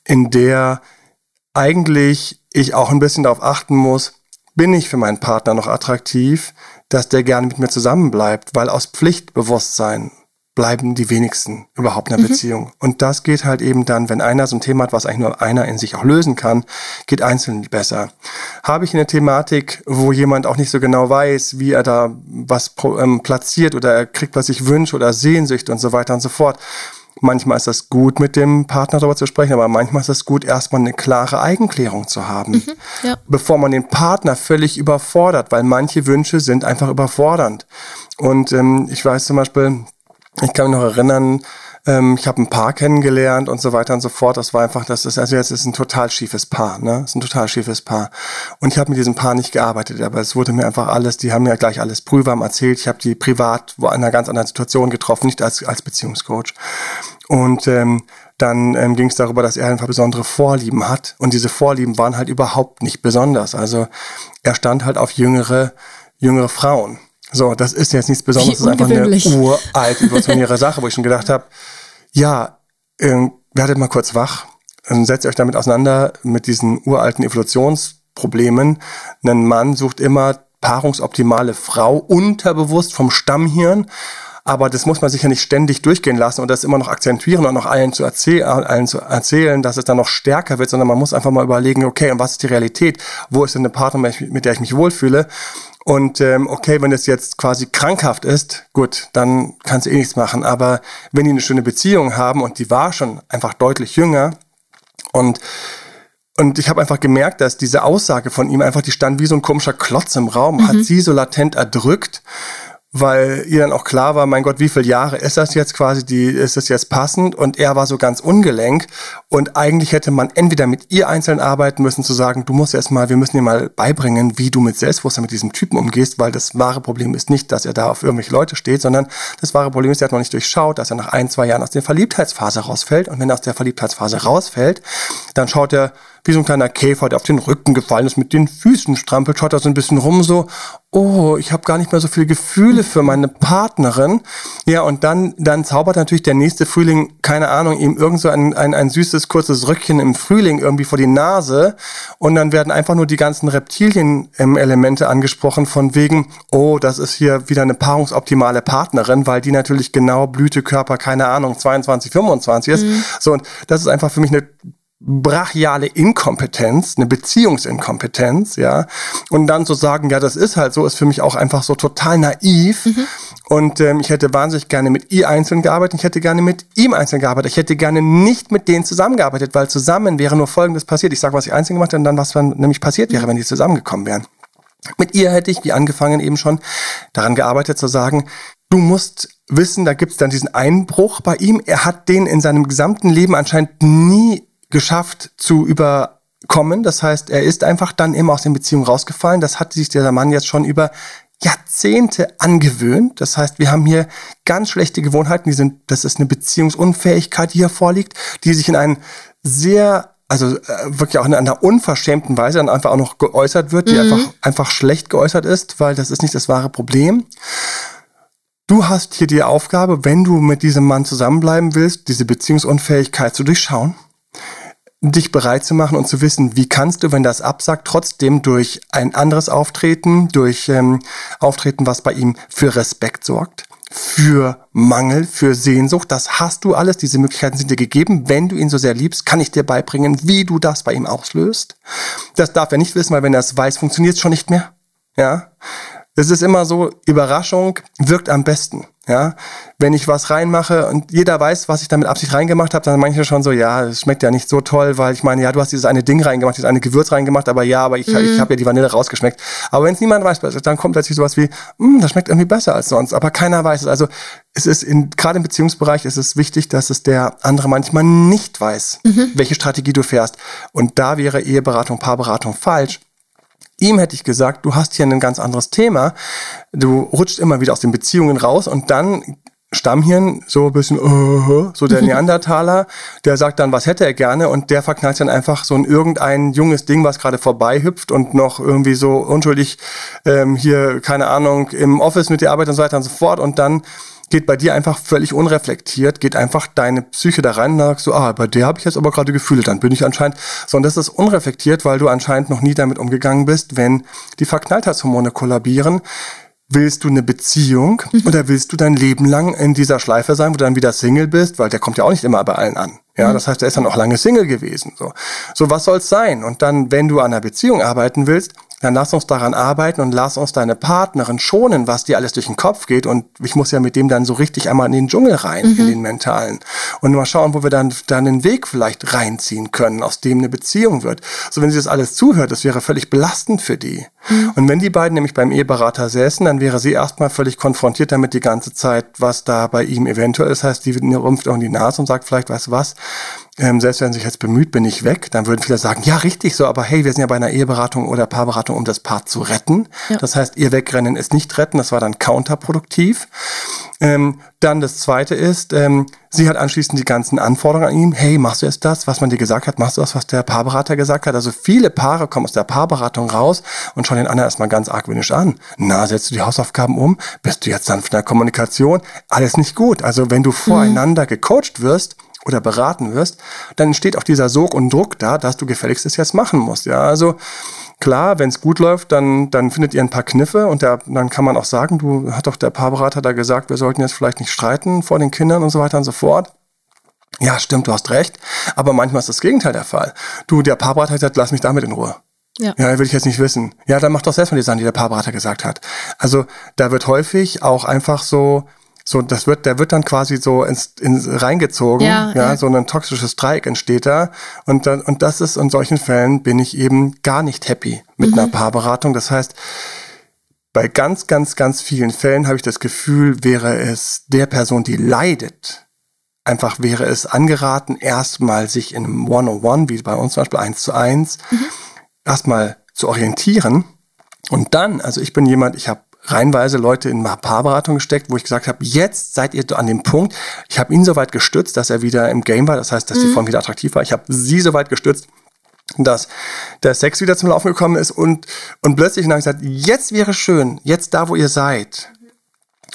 [SPEAKER 1] in der eigentlich ich auch ein bisschen darauf achten muss, bin ich für meinen Partner noch attraktiv, dass der gerne mit mir zusammenbleibt, weil aus Pflichtbewusstsein bleiben die wenigsten überhaupt in einer mhm. Beziehung. Und das geht halt eben dann, wenn einer so ein Thema hat, was eigentlich nur einer in sich auch lösen kann, geht einzeln besser. Habe ich eine Thematik, wo jemand auch nicht so genau weiß, wie er da was ähm, platziert oder er kriegt, was ich wünsche oder Sehnsucht und so weiter und so fort, Manchmal ist das gut, mit dem Partner darüber zu sprechen, aber manchmal ist es gut, erstmal eine klare Eigenklärung zu haben, mhm, ja. bevor man den Partner völlig überfordert, weil manche Wünsche sind einfach überfordernd. Und ähm, ich weiß zum Beispiel, ich kann mich noch erinnern, ähm, ich habe ein Paar kennengelernt und so weiter und so fort. Das war einfach, das ist, also jetzt ist ein total schiefes Paar, ne? Ist ein total schiefes Paar. Und ich habe mit diesem Paar nicht gearbeitet, aber es wurde mir einfach alles, die haben mir gleich alles prüfwarm erzählt. Ich habe die privat in einer ganz anderen Situation getroffen, nicht als, als Beziehungscoach. Und ähm, dann ähm, ging es darüber, dass er einfach besondere Vorlieben hat. Und diese Vorlieben waren halt überhaupt nicht besonders. Also er stand halt auf jüngere, jüngere Frauen. So, das ist jetzt nichts Besonderes, das ist einfach eine uralt evolutionäre Sache, wo ich schon gedacht habe, ja, äh, werdet mal kurz wach, und setzt euch damit auseinander mit diesen uralten Evolutionsproblemen. Ein Mann sucht immer paarungsoptimale Frau unterbewusst vom Stammhirn. Aber das muss man sich ja nicht ständig durchgehen lassen und das immer noch akzentuieren und noch allen zu, erzähl allen zu erzählen, dass es dann noch stärker wird, sondern man muss einfach mal überlegen, okay, und was ist die Realität? Wo ist denn eine Partner, mit der ich mich wohlfühle? Und ähm, okay, wenn es jetzt quasi krankhaft ist, gut, dann kannst du eh nichts machen. Aber wenn die eine schöne Beziehung haben und die war schon einfach deutlich jünger und und ich habe einfach gemerkt, dass diese Aussage von ihm einfach, die stand wie so ein komischer Klotz im Raum, mhm. hat sie so latent erdrückt weil ihr dann auch klar war, mein Gott, wie viele Jahre ist das jetzt quasi, die, ist das jetzt passend? Und er war so ganz ungelenk. Und eigentlich hätte man entweder mit ihr einzeln arbeiten müssen, zu sagen, du musst erst mal, wir müssen dir mal beibringen, wie du mit Selbstbewusstsein mit diesem Typen umgehst, weil das wahre Problem ist nicht, dass er da auf irgendwelche Leute steht, sondern das wahre Problem ist, er hat noch nicht durchschaut, dass er nach ein, zwei Jahren aus der Verliebtheitsphase rausfällt. Und wenn er aus der Verliebtheitsphase rausfällt, dann schaut er wie so ein kleiner Käfer, der auf den Rücken gefallen ist, mit den Füßen strampelt, schaut er so ein bisschen rum, so, oh, ich habe gar nicht mehr so viele Gefühle für meine Partnerin. Ja, und dann, dann zaubert natürlich der nächste Frühling, keine Ahnung, ihm irgend so ein, ein, ein süßes, kurzes Röckchen im Frühling irgendwie vor die Nase. Und dann werden einfach nur die ganzen Reptilien-Elemente angesprochen, von wegen, oh, das ist hier wieder eine paarungsoptimale Partnerin, weil die natürlich genau Blütekörper, keine Ahnung, 22, 25 ist. Mhm. So, und das ist einfach für mich eine brachiale Inkompetenz, eine Beziehungsinkompetenz, ja. Und dann zu sagen, ja, das ist halt so, ist für mich auch einfach so total naiv. Mhm. Und ähm, ich hätte wahnsinnig gerne mit ihr einzeln gearbeitet, ich hätte gerne mit ihm einzeln gearbeitet. Ich hätte gerne nicht mit denen zusammengearbeitet, weil zusammen wäre nur Folgendes passiert. Ich sage, was ich einzeln gemacht habe und dann, was dann nämlich passiert wäre, wenn die zusammengekommen wären. Mit ihr hätte ich, wie angefangen eben schon, daran gearbeitet zu sagen, du musst wissen, da gibt es dann diesen Einbruch bei ihm. Er hat den in seinem gesamten Leben anscheinend nie geschafft zu überkommen. Das heißt, er ist einfach dann immer aus den Beziehungen rausgefallen. Das hat sich dieser Mann jetzt schon über Jahrzehnte angewöhnt. Das heißt, wir haben hier ganz schlechte Gewohnheiten. Die sind, das ist eine Beziehungsunfähigkeit, die hier vorliegt, die sich in einen sehr also äh, wirklich auch in einer unverschämten Weise dann einfach auch noch geäußert wird, die mhm. einfach, einfach schlecht geäußert ist, weil das ist nicht das wahre Problem. Du hast hier die Aufgabe, wenn du mit diesem Mann zusammenbleiben willst, diese Beziehungsunfähigkeit zu durchschauen dich bereit zu machen und zu wissen, wie kannst du, wenn das absagt, trotzdem durch ein anderes Auftreten, durch ähm, Auftreten, was bei ihm für Respekt sorgt, für Mangel, für Sehnsucht, das hast du alles, diese Möglichkeiten sind dir gegeben. Wenn du ihn so sehr liebst, kann ich dir beibringen, wie du das bei ihm auslöst. Das darf er nicht wissen, weil wenn er es weiß, funktioniert es schon nicht mehr. Ja, es ist immer so, Überraschung wirkt am besten. Ja, wenn ich was reinmache und jeder weiß, was ich damit Absicht reingemacht habe, dann manche schon so, ja, es schmeckt ja nicht so toll, weil ich meine, ja, du hast dieses eine Ding reingemacht, dieses eine Gewürz reingemacht, aber ja, aber ich, mhm. ich habe ja die Vanille rausgeschmeckt. Aber wenn es niemand weiß, dann kommt plötzlich sowas wie, hm, das schmeckt irgendwie besser als sonst, aber keiner weiß es. Also es ist in, gerade im Beziehungsbereich ist es wichtig, dass es der andere manchmal nicht weiß, mhm. welche Strategie du fährst. Und da wäre Eheberatung, Paarberatung falsch Ihm hätte ich gesagt, du hast hier ein ganz anderes Thema. Du rutscht immer wieder aus den Beziehungen raus und dann Stammhirn, so ein bisschen, uh, so der Neandertaler, der sagt dann, was hätte er gerne? Und der verknallt dann einfach so ein irgendein junges Ding, was gerade vorbei hüpft und noch irgendwie so unschuldig ähm, hier, keine Ahnung, im Office mit dir arbeitet und so weiter und so fort. Und dann geht bei dir einfach völlig unreflektiert, geht einfach deine Psyche da rein und sagst so, ah, bei der habe ich jetzt aber gerade Gefühle, dann bin ich anscheinend, sondern das ist unreflektiert, weil du anscheinend noch nie damit umgegangen bist, wenn die Verknalltheitshormone kollabieren. Willst du eine Beziehung mhm. oder willst du dein Leben lang in dieser Schleife sein, wo du dann wieder Single bist? Weil der kommt ja auch nicht immer bei allen an. Ja, mhm. das heißt, er ist dann auch lange Single gewesen. So, so was soll's sein? Und dann, wenn du an einer Beziehung arbeiten willst, dann lass uns daran arbeiten und lass uns deine Partnerin schonen, was dir alles durch den Kopf geht. Und ich muss ja mit dem dann so richtig einmal in den Dschungel rein, mhm. in den mentalen. Und mal schauen, wo wir dann, dann den Weg vielleicht reinziehen können, aus dem eine Beziehung wird. So, wenn sie das alles zuhört, das wäre völlig belastend für die. Mhm. Und wenn die beiden nämlich beim Eheberater säßen, dann wäre sie erstmal völlig konfrontiert damit die ganze Zeit, was da bei ihm eventuell ist. Das heißt, die rümpft auch in die Nase und sagt vielleicht, weißt du was, ähm, selbst wenn sich jetzt bemüht, bin ich weg, dann würden viele sagen, ja, richtig so, aber hey, wir sind ja bei einer Eheberatung oder Paarberatung, um das Paar zu retten. Ja. Das heißt, ihr Wegrennen ist nicht retten, das war dann counterproduktiv. Ähm, dann das zweite ist, ähm, sie hat anschließend die ganzen Anforderungen an ihm. Hey, machst du jetzt das, was man dir gesagt hat? Machst du das, was der Paarberater gesagt hat? Also viele Paare kommen aus der Paarberatung raus und schauen den anderen erstmal ganz argwöhnisch an. Na, setzt du die Hausaufgaben um? Bist du jetzt sanft in der Kommunikation? Alles nicht gut. Also wenn du mhm. voreinander mhm. gecoacht wirst, oder beraten wirst, dann entsteht auch dieser Sog und Druck da, dass du gefälligst es jetzt machen musst. Ja, also klar, wenn es gut läuft, dann, dann findet ihr ein paar Kniffe und der, dann kann man auch sagen, du hat doch der Paarberater da gesagt, wir sollten jetzt vielleicht nicht streiten vor den Kindern und so weiter und so fort. Ja, stimmt, du hast recht. Aber manchmal ist das Gegenteil der Fall. Du, der Paarberater hat gesagt, lass mich damit in Ruhe. Ja. ja, will ich jetzt nicht wissen. Ja, dann mach doch selbst mal die Sachen, die der Paarberater gesagt hat. Also da wird häufig auch einfach so so, das wird, der wird dann quasi so ins, ins reingezogen,
[SPEAKER 3] Ja,
[SPEAKER 1] ja,
[SPEAKER 3] ja.
[SPEAKER 1] so ein toxisches Dreieck entsteht da. Und dann, und das ist, in solchen Fällen bin ich eben gar nicht happy mit
[SPEAKER 3] Mhm.
[SPEAKER 1] einer Paarberatung. Das heißt, bei ganz, ganz, ganz vielen Fällen habe ich das Gefühl, wäre es der Person, die leidet, einfach wäre es angeraten, erstmal sich in einem One-on-One, wie bei uns zum Beispiel eins zu eins, erstmal zu orientieren. Und dann, also ich bin jemand, ich habe reihenweise Leute in Paarberatung gesteckt, wo ich gesagt habe, jetzt seid ihr an dem Punkt, ich habe ihn so weit gestützt, dass er wieder im Game war, das heißt, dass die Form wieder attraktiv war. Ich habe sie so weit gestützt, dass der Sex wieder zum Laufen gekommen ist. Und, und plötzlich habe ich gesagt, jetzt wäre schön, jetzt da, wo ihr seid,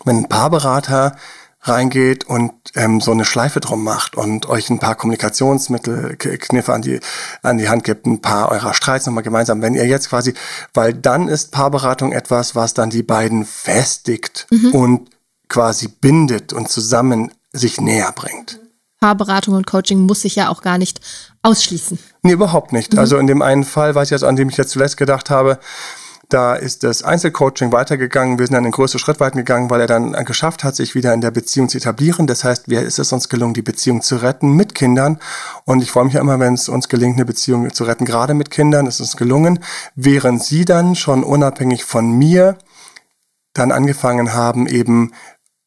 [SPEAKER 1] wenn ein Paarberater reingeht und ähm, so eine Schleife drum macht und euch ein paar Kommunikationsmittel, Kniffe an die, an die Hand gibt, ein paar eurer Streits nochmal gemeinsam, wenn ihr jetzt quasi, weil dann ist Paarberatung etwas, was dann die beiden festigt und quasi bindet und zusammen sich näher bringt.
[SPEAKER 3] Paarberatung und Coaching muss sich ja auch gar nicht ausschließen.
[SPEAKER 1] Nee, überhaupt nicht. Also in dem einen Fall, weiß ich jetzt, an dem ich jetzt zuletzt gedacht habe, da ist das Einzelcoaching weitergegangen. Wir sind dann einen größeren Schritt weiter gegangen, weil er dann geschafft hat, sich wieder in der Beziehung zu etablieren. Das heißt, wir, ist es uns gelungen, die Beziehung zu retten mit Kindern. Und ich freue mich ja immer, wenn es uns gelingt, eine Beziehung zu retten, gerade mit Kindern. Es ist uns gelungen, während sie dann schon unabhängig von mir dann angefangen haben, eben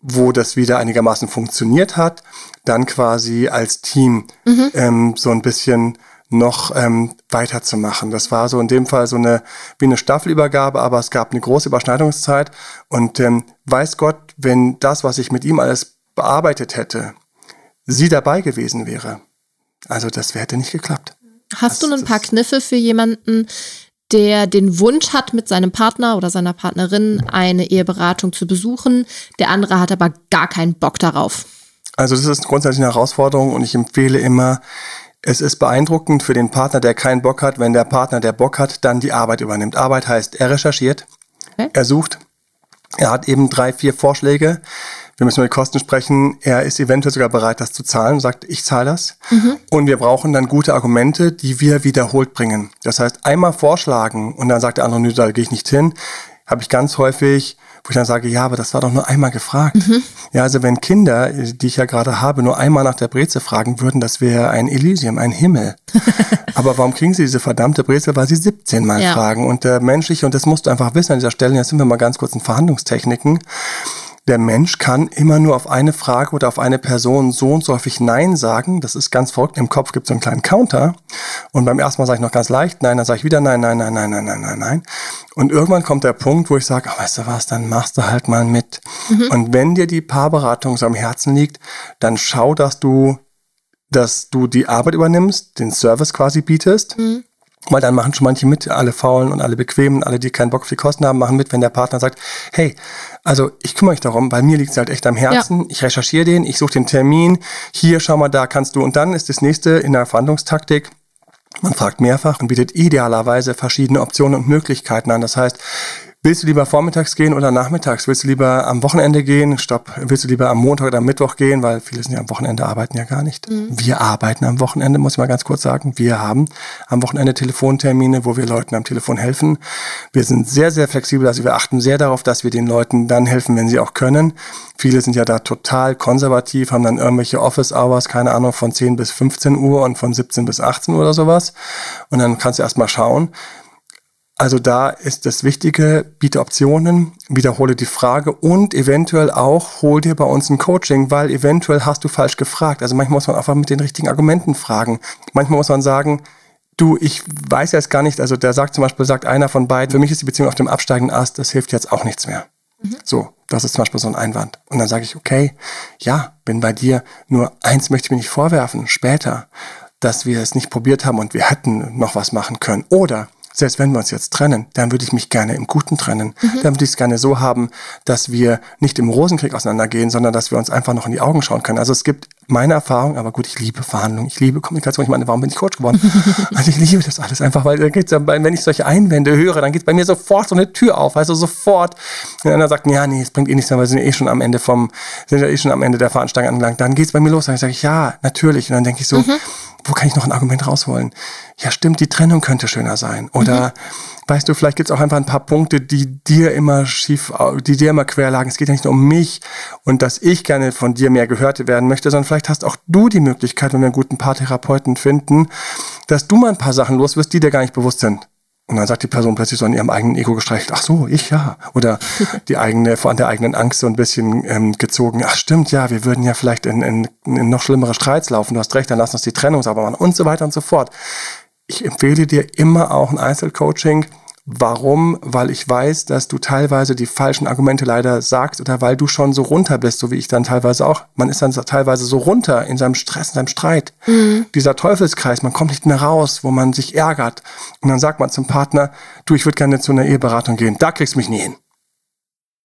[SPEAKER 1] wo das wieder einigermaßen funktioniert hat, dann quasi als Team ähm, so ein bisschen noch ähm, weiterzumachen. Das war so in dem Fall so eine wie eine Staffelübergabe, aber es gab eine große Überschneidungszeit und ähm, weiß Gott, wenn das, was ich mit ihm alles bearbeitet hätte, sie dabei gewesen wäre, also das hätte nicht geklappt.
[SPEAKER 3] Hast du
[SPEAKER 1] Das-
[SPEAKER 3] ein paar Kniffe für jemanden, der den Wunsch hat, mit seinem Partner oder seiner Partnerin eine Eheberatung zu besuchen? Der andere hat aber gar keinen Bock darauf.
[SPEAKER 1] Also das ist grundsätzlich eine Herausforderung und ich empfehle immer, es ist beeindruckend für den Partner, der keinen Bock hat, wenn der Partner, der Bock hat, dann die Arbeit übernimmt. Arbeit heißt, er recherchiert,
[SPEAKER 3] Okay.
[SPEAKER 1] er sucht, er hat eben drei, vier Vorschläge. Wir müssen über die Kosten sprechen. Er ist eventuell sogar bereit, das zu zahlen, sagt, ich zahle das. Und wir brauchen dann gute Argumente, die wir wiederholt bringen. Das heißt, einmal vorschlagen und dann sagt der andere, nö, da gehe ich nicht hin, habe ich ganz häufig, wo ich dann sage, ja, aber das war doch nur einmal gefragt. Ja, also wenn Kinder, die ich ja gerade habe, nur einmal nach der Breze fragen würden, das wäre ein Elysium, ein Himmel. aber warum kriegen sie diese verdammte Brezel? Weil sie 17 Mal
[SPEAKER 3] Ja.
[SPEAKER 1] fragen. Und der menschliche, und das musst du einfach wissen an dieser Stelle, jetzt sind wir mal ganz kurz in Verhandlungstechniken. Der Mensch kann immer nur auf eine Frage oder auf eine Person so und so häufig Nein sagen. Das ist ganz verrückt. Im Kopf gibt es so einen kleinen Counter. Und beim ersten Mal sage ich noch ganz leicht Nein, dann sage ich wieder Nein, Nein, Nein, Nein, Nein, Nein, Nein, Nein. Und irgendwann kommt der Punkt, wo ich sage, oh, weißt du was, dann machst du halt mal mit. Und wenn dir die Paarberatung so am Herzen liegt, dann schau, dass du, dass du die Arbeit übernimmst, den Service quasi bietest. Weil dann machen schon manche mit, alle Faulen und alle Bequemen, alle, die keinen Bock auf die Kosten haben, machen mit, wenn der Partner sagt, hey, also ich kümmere mich darum, bei mir liegt es halt echt am Herzen, ich recherchiere den, ich suche den Termin, hier, schau mal, da kannst du. Und dann ist das nächste in der Verhandlungstaktik, man fragt mehrfach und bietet idealerweise verschiedene Optionen und Möglichkeiten an. Das heißt, willst du lieber vormittags gehen oder nachmittags? Willst du lieber am Wochenende gehen? Stopp. Willst du lieber am Montag oder am Mittwoch gehen? Weil viele sind ja am Wochenende, arbeiten ja gar nicht. Wir arbeiten am Wochenende, muss ich mal ganz kurz sagen. Wir haben am Wochenende Telefontermine, wo wir Leuten am Telefon helfen. Wir sind sehr, sehr flexibel. Also wir achten sehr darauf, dass wir den Leuten dann helfen, wenn sie auch können. Viele sind ja da total konservativ, haben dann irgendwelche Office Hours, keine Ahnung, von 10 bis 15 Uhr und von 17 bis 18 Uhr oder sowas. Und dann kannst du erst mal schauen. Also da ist das Wichtige, biete Optionen, wiederhole die Frage und eventuell auch hol dir bei uns ein Coaching, weil eventuell hast du falsch gefragt. Also manchmal muss man einfach mit den richtigen Argumenten fragen. Manchmal muss man sagen, du, ich weiß jetzt gar nicht, also der sagt zum Beispiel, sagt einer von beiden, für mich ist die Beziehung auf dem absteigenden Ast, das hilft jetzt auch nichts mehr. So, das ist zum Beispiel so ein Einwand. Und dann sage ich, okay, ja, bin bei dir, nur eins möchte ich mir nicht vorwerfen, später, dass wir es nicht probiert haben und wir hätten noch was machen können. Oder selbst wenn wir uns jetzt trennen, dann würde ich mich gerne im Guten trennen. Dann würde ich es gerne so haben, dass wir nicht im Rosenkrieg auseinandergehen, sondern dass wir uns einfach noch in die Augen schauen können. Also es gibt meine Erfahrung, aber gut, ich liebe Verhandlungen, ich liebe Kommunikation. Ich meine, warum bin ich Coach geworden? also ich liebe das alles einfach, weil da geht's ja, wenn ich solche Einwände höre, dann geht bei mir sofort so eine Tür auf, also sofort. Und einer sagt, ja, nee, es bringt eh nichts mehr, weil wir sind eh schon am Ende vom, sind ja eh schon am Ende der Veranstaltung angelangt. Dann geht's bei mir los. Dann sage ich, ja, natürlich. Und dann denke ich so, wo kann ich noch ein Argument rausholen? Ja, stimmt, die Trennung könnte schöner sein. Oder weißt du, vielleicht gibt es auch einfach ein paar Punkte, die dir immer schief, die dir immer quer lagen. Es geht ja nicht nur um mich und dass ich gerne von dir mehr gehört werden möchte, sondern vielleicht hast auch du die Möglichkeit, wenn wir einen guten Paartherapeuten finden, dass du mal ein paar Sachen los wirst, die dir gar nicht bewusst sind. Und dann sagt die Person plötzlich so an ihrem eigenen Ego gestreichelt, ach so, ich ja. Oder die eigene, vor der eigenen Angst so ein bisschen ähm, gezogen, ach stimmt, ja, wir würden ja vielleicht in, in, in noch schlimmere Streits laufen, du hast recht, dann lass uns die Trennung sauber machen und so weiter und so fort. Ich empfehle dir immer auch ein Einzelcoaching, Warum? Weil ich weiß, dass du teilweise die falschen Argumente leider sagst oder weil du schon so runter bist, so wie ich dann teilweise auch. Man ist dann teilweise so runter in seinem Stress, in seinem Streit. Mhm. Dieser Teufelskreis, man kommt nicht mehr raus, wo man sich ärgert. Und dann sagt man zum Partner, du, ich würde gerne zu einer Eheberatung gehen. Da kriegst du mich nie hin.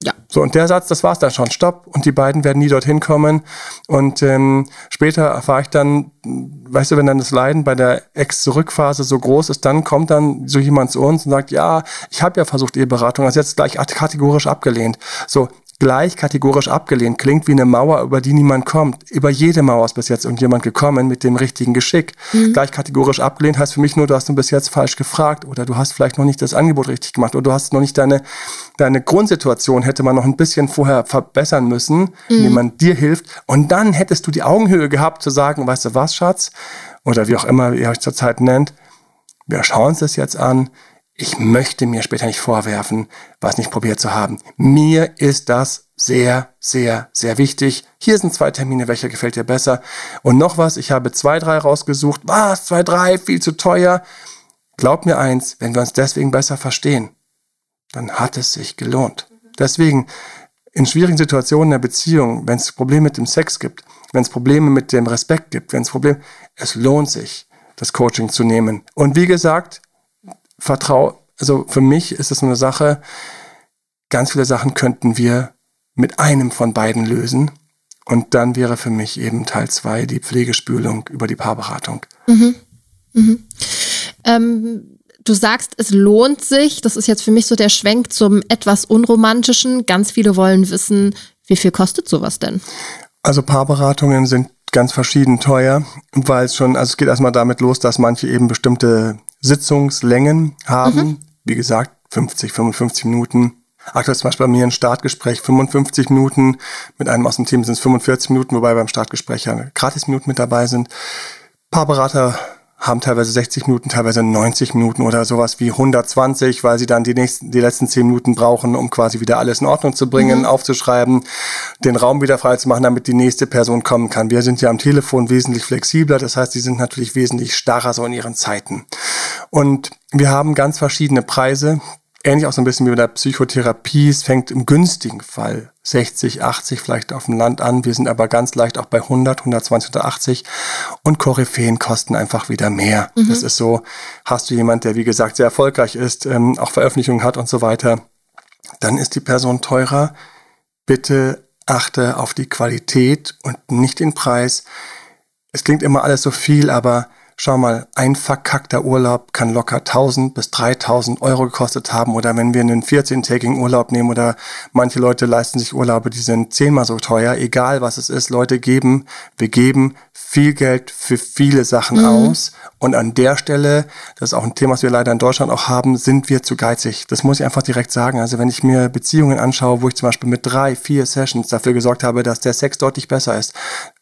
[SPEAKER 1] Ja. So, und der Satz, das war's dann schon, stopp. Und die beiden werden nie dorthin kommen. Und ähm, später erfahre ich dann, weißt du, wenn dann das Leiden bei der Ex-Zurückphase so groß ist, dann kommt dann so jemand zu uns und sagt, ja, ich habe ja versucht Eheberatung, ist jetzt gleich kategorisch abgelehnt. So, gleich kategorisch abgelehnt. Klingt wie eine Mauer, über die niemand kommt. Über jede Mauer ist bis jetzt irgendjemand gekommen mit dem richtigen Geschick. Mhm. Gleich kategorisch abgelehnt heißt für mich nur, du hast du bis jetzt falsch gefragt oder du hast vielleicht noch nicht das Angebot richtig gemacht oder du hast noch nicht deine, deine Grundsituation hätte man noch ein bisschen vorher verbessern müssen, mhm. indem man dir hilft. Und dann hättest du die Augenhöhe gehabt zu sagen, weißt du was, Schatz? Oder wie auch immer ihr euch zurzeit nennt. Wir schauen uns das jetzt an ich möchte mir später nicht vorwerfen, was nicht probiert zu haben. Mir ist das sehr, sehr, sehr wichtig. Hier sind zwei Termine, welcher gefällt dir besser? Und noch was, ich habe zwei, drei rausgesucht. Was? Zwei, drei? Viel zu teuer. Glaub mir eins, wenn wir uns deswegen besser verstehen, dann hat es sich gelohnt. Deswegen, in schwierigen Situationen der Beziehung, wenn es Probleme mit dem Sex gibt, wenn es Probleme mit dem Respekt gibt, wenn es Probleme, es lohnt sich, das Coaching zu nehmen. Und wie gesagt, vertraue, also für mich ist es eine Sache, ganz viele Sachen könnten wir mit einem von beiden lösen. Und dann wäre für mich eben Teil zwei die Pflegespülung über die Paarberatung. Mhm.
[SPEAKER 3] Mhm. Ähm, du sagst, es lohnt sich. Das ist jetzt für mich so der Schwenk zum etwas unromantischen. Ganz viele wollen wissen, wie viel kostet sowas denn?
[SPEAKER 1] Also Paarberatungen sind ganz verschieden teuer, weil es schon, also es geht erstmal damit los, dass manche eben bestimmte Sitzungslängen haben. Mhm. Wie gesagt, 50, 55 Minuten. Aktuell zum Beispiel bei mir ein Startgespräch 55 Minuten. Mit einem aus dem Team sind es 45 Minuten, wobei beim Startgespräch ja Gratis-Minuten mit dabei sind. Paarberater haben teilweise 60 Minuten, teilweise 90 Minuten oder sowas wie 120, weil sie dann die nächsten, die letzten 10 Minuten brauchen, um quasi wieder alles in Ordnung zu bringen, mhm. aufzuschreiben, den Raum wieder frei zu machen, damit die nächste Person kommen kann. Wir sind ja am Telefon wesentlich flexibler, das heißt, sie sind natürlich wesentlich starrer so in ihren Zeiten. Und wir haben ganz verschiedene Preise ähnlich auch so ein bisschen wie bei der Psychotherapie. Es fängt im günstigen Fall 60, 80 vielleicht auf dem Land an. Wir sind aber ganz leicht auch bei 100, 120 oder 80. Und Koryphäen kosten einfach wieder mehr. Mhm. Das ist so, hast du jemand, der wie gesagt sehr erfolgreich ist, ähm, auch Veröffentlichungen hat und so weiter, dann ist die Person teurer. Bitte achte auf die Qualität und nicht den Preis. Es klingt immer alles so viel, aber schau mal, ein verkackter Urlaub kann locker 1000 bis 3000 Euro gekostet haben oder wenn wir einen 14-tägigen Urlaub nehmen oder manche Leute leisten sich Urlaube, die sind zehnmal so teuer, egal was es ist, Leute geben, wir geben viel Geld für viele Sachen mhm. aus und an der Stelle, das ist auch ein Thema, was wir leider in Deutschland auch haben, sind wir zu geizig. Das muss ich einfach direkt sagen. Also wenn ich mir Beziehungen anschaue, wo ich zum Beispiel mit drei, vier Sessions dafür gesorgt habe, dass der Sex deutlich besser ist,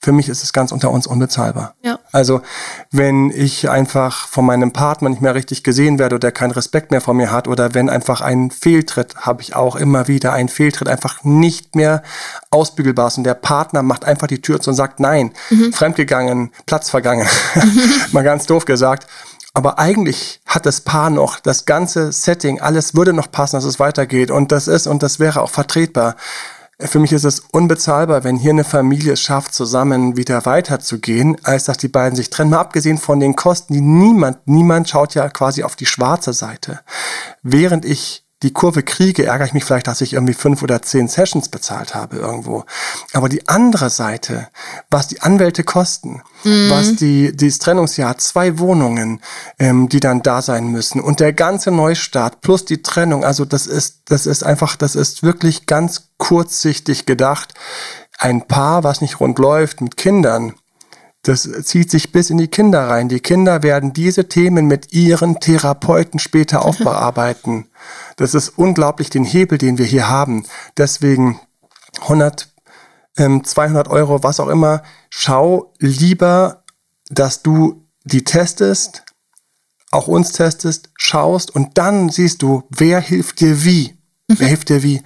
[SPEAKER 1] für mich ist es ganz unter uns unbezahlbar. Ja. Also wenn ich einfach von meinem Partner nicht mehr richtig gesehen werde oder keinen Respekt mehr vor mir hat oder wenn einfach ein Fehltritt, habe ich auch immer wieder ein Fehltritt einfach nicht mehr ausbügelbar ist und der Partner macht einfach die Tür zu und sagt nein, mhm. fremdgegangen, Platz vergangen, mal ganz doof gesagt. Aber eigentlich hat das Paar noch das ganze Setting, alles würde noch passen, dass es weitergeht und das ist und das wäre auch vertretbar. Für mich ist es unbezahlbar, wenn hier eine Familie es schafft, zusammen wieder weiterzugehen, als dass die beiden sich trennen. Mal abgesehen von den Kosten, die niemand, niemand schaut ja quasi auf die schwarze Seite. Während ich die Kurve kriege, ärgere ich mich vielleicht, dass ich irgendwie fünf oder zehn Sessions bezahlt habe irgendwo. Aber die andere Seite, was die Anwälte kosten, mhm. was die, dieses Trennungsjahr, zwei Wohnungen, ähm, die dann da sein müssen und der ganze Neustart plus die Trennung, also das ist, das ist einfach, das ist wirklich ganz kurzsichtig gedacht. Ein Paar, was nicht rund läuft mit Kindern, Das zieht sich bis in die Kinder rein. Die Kinder werden diese Themen mit ihren Therapeuten später aufbearbeiten. Das ist unglaublich den Hebel, den wir hier haben. Deswegen 100, 200 ähm, Euro, was auch immer. Schau lieber, dass du die testest, auch uns testest, schaust und dann siehst du, wer hilft dir wie. Hilft dir wie?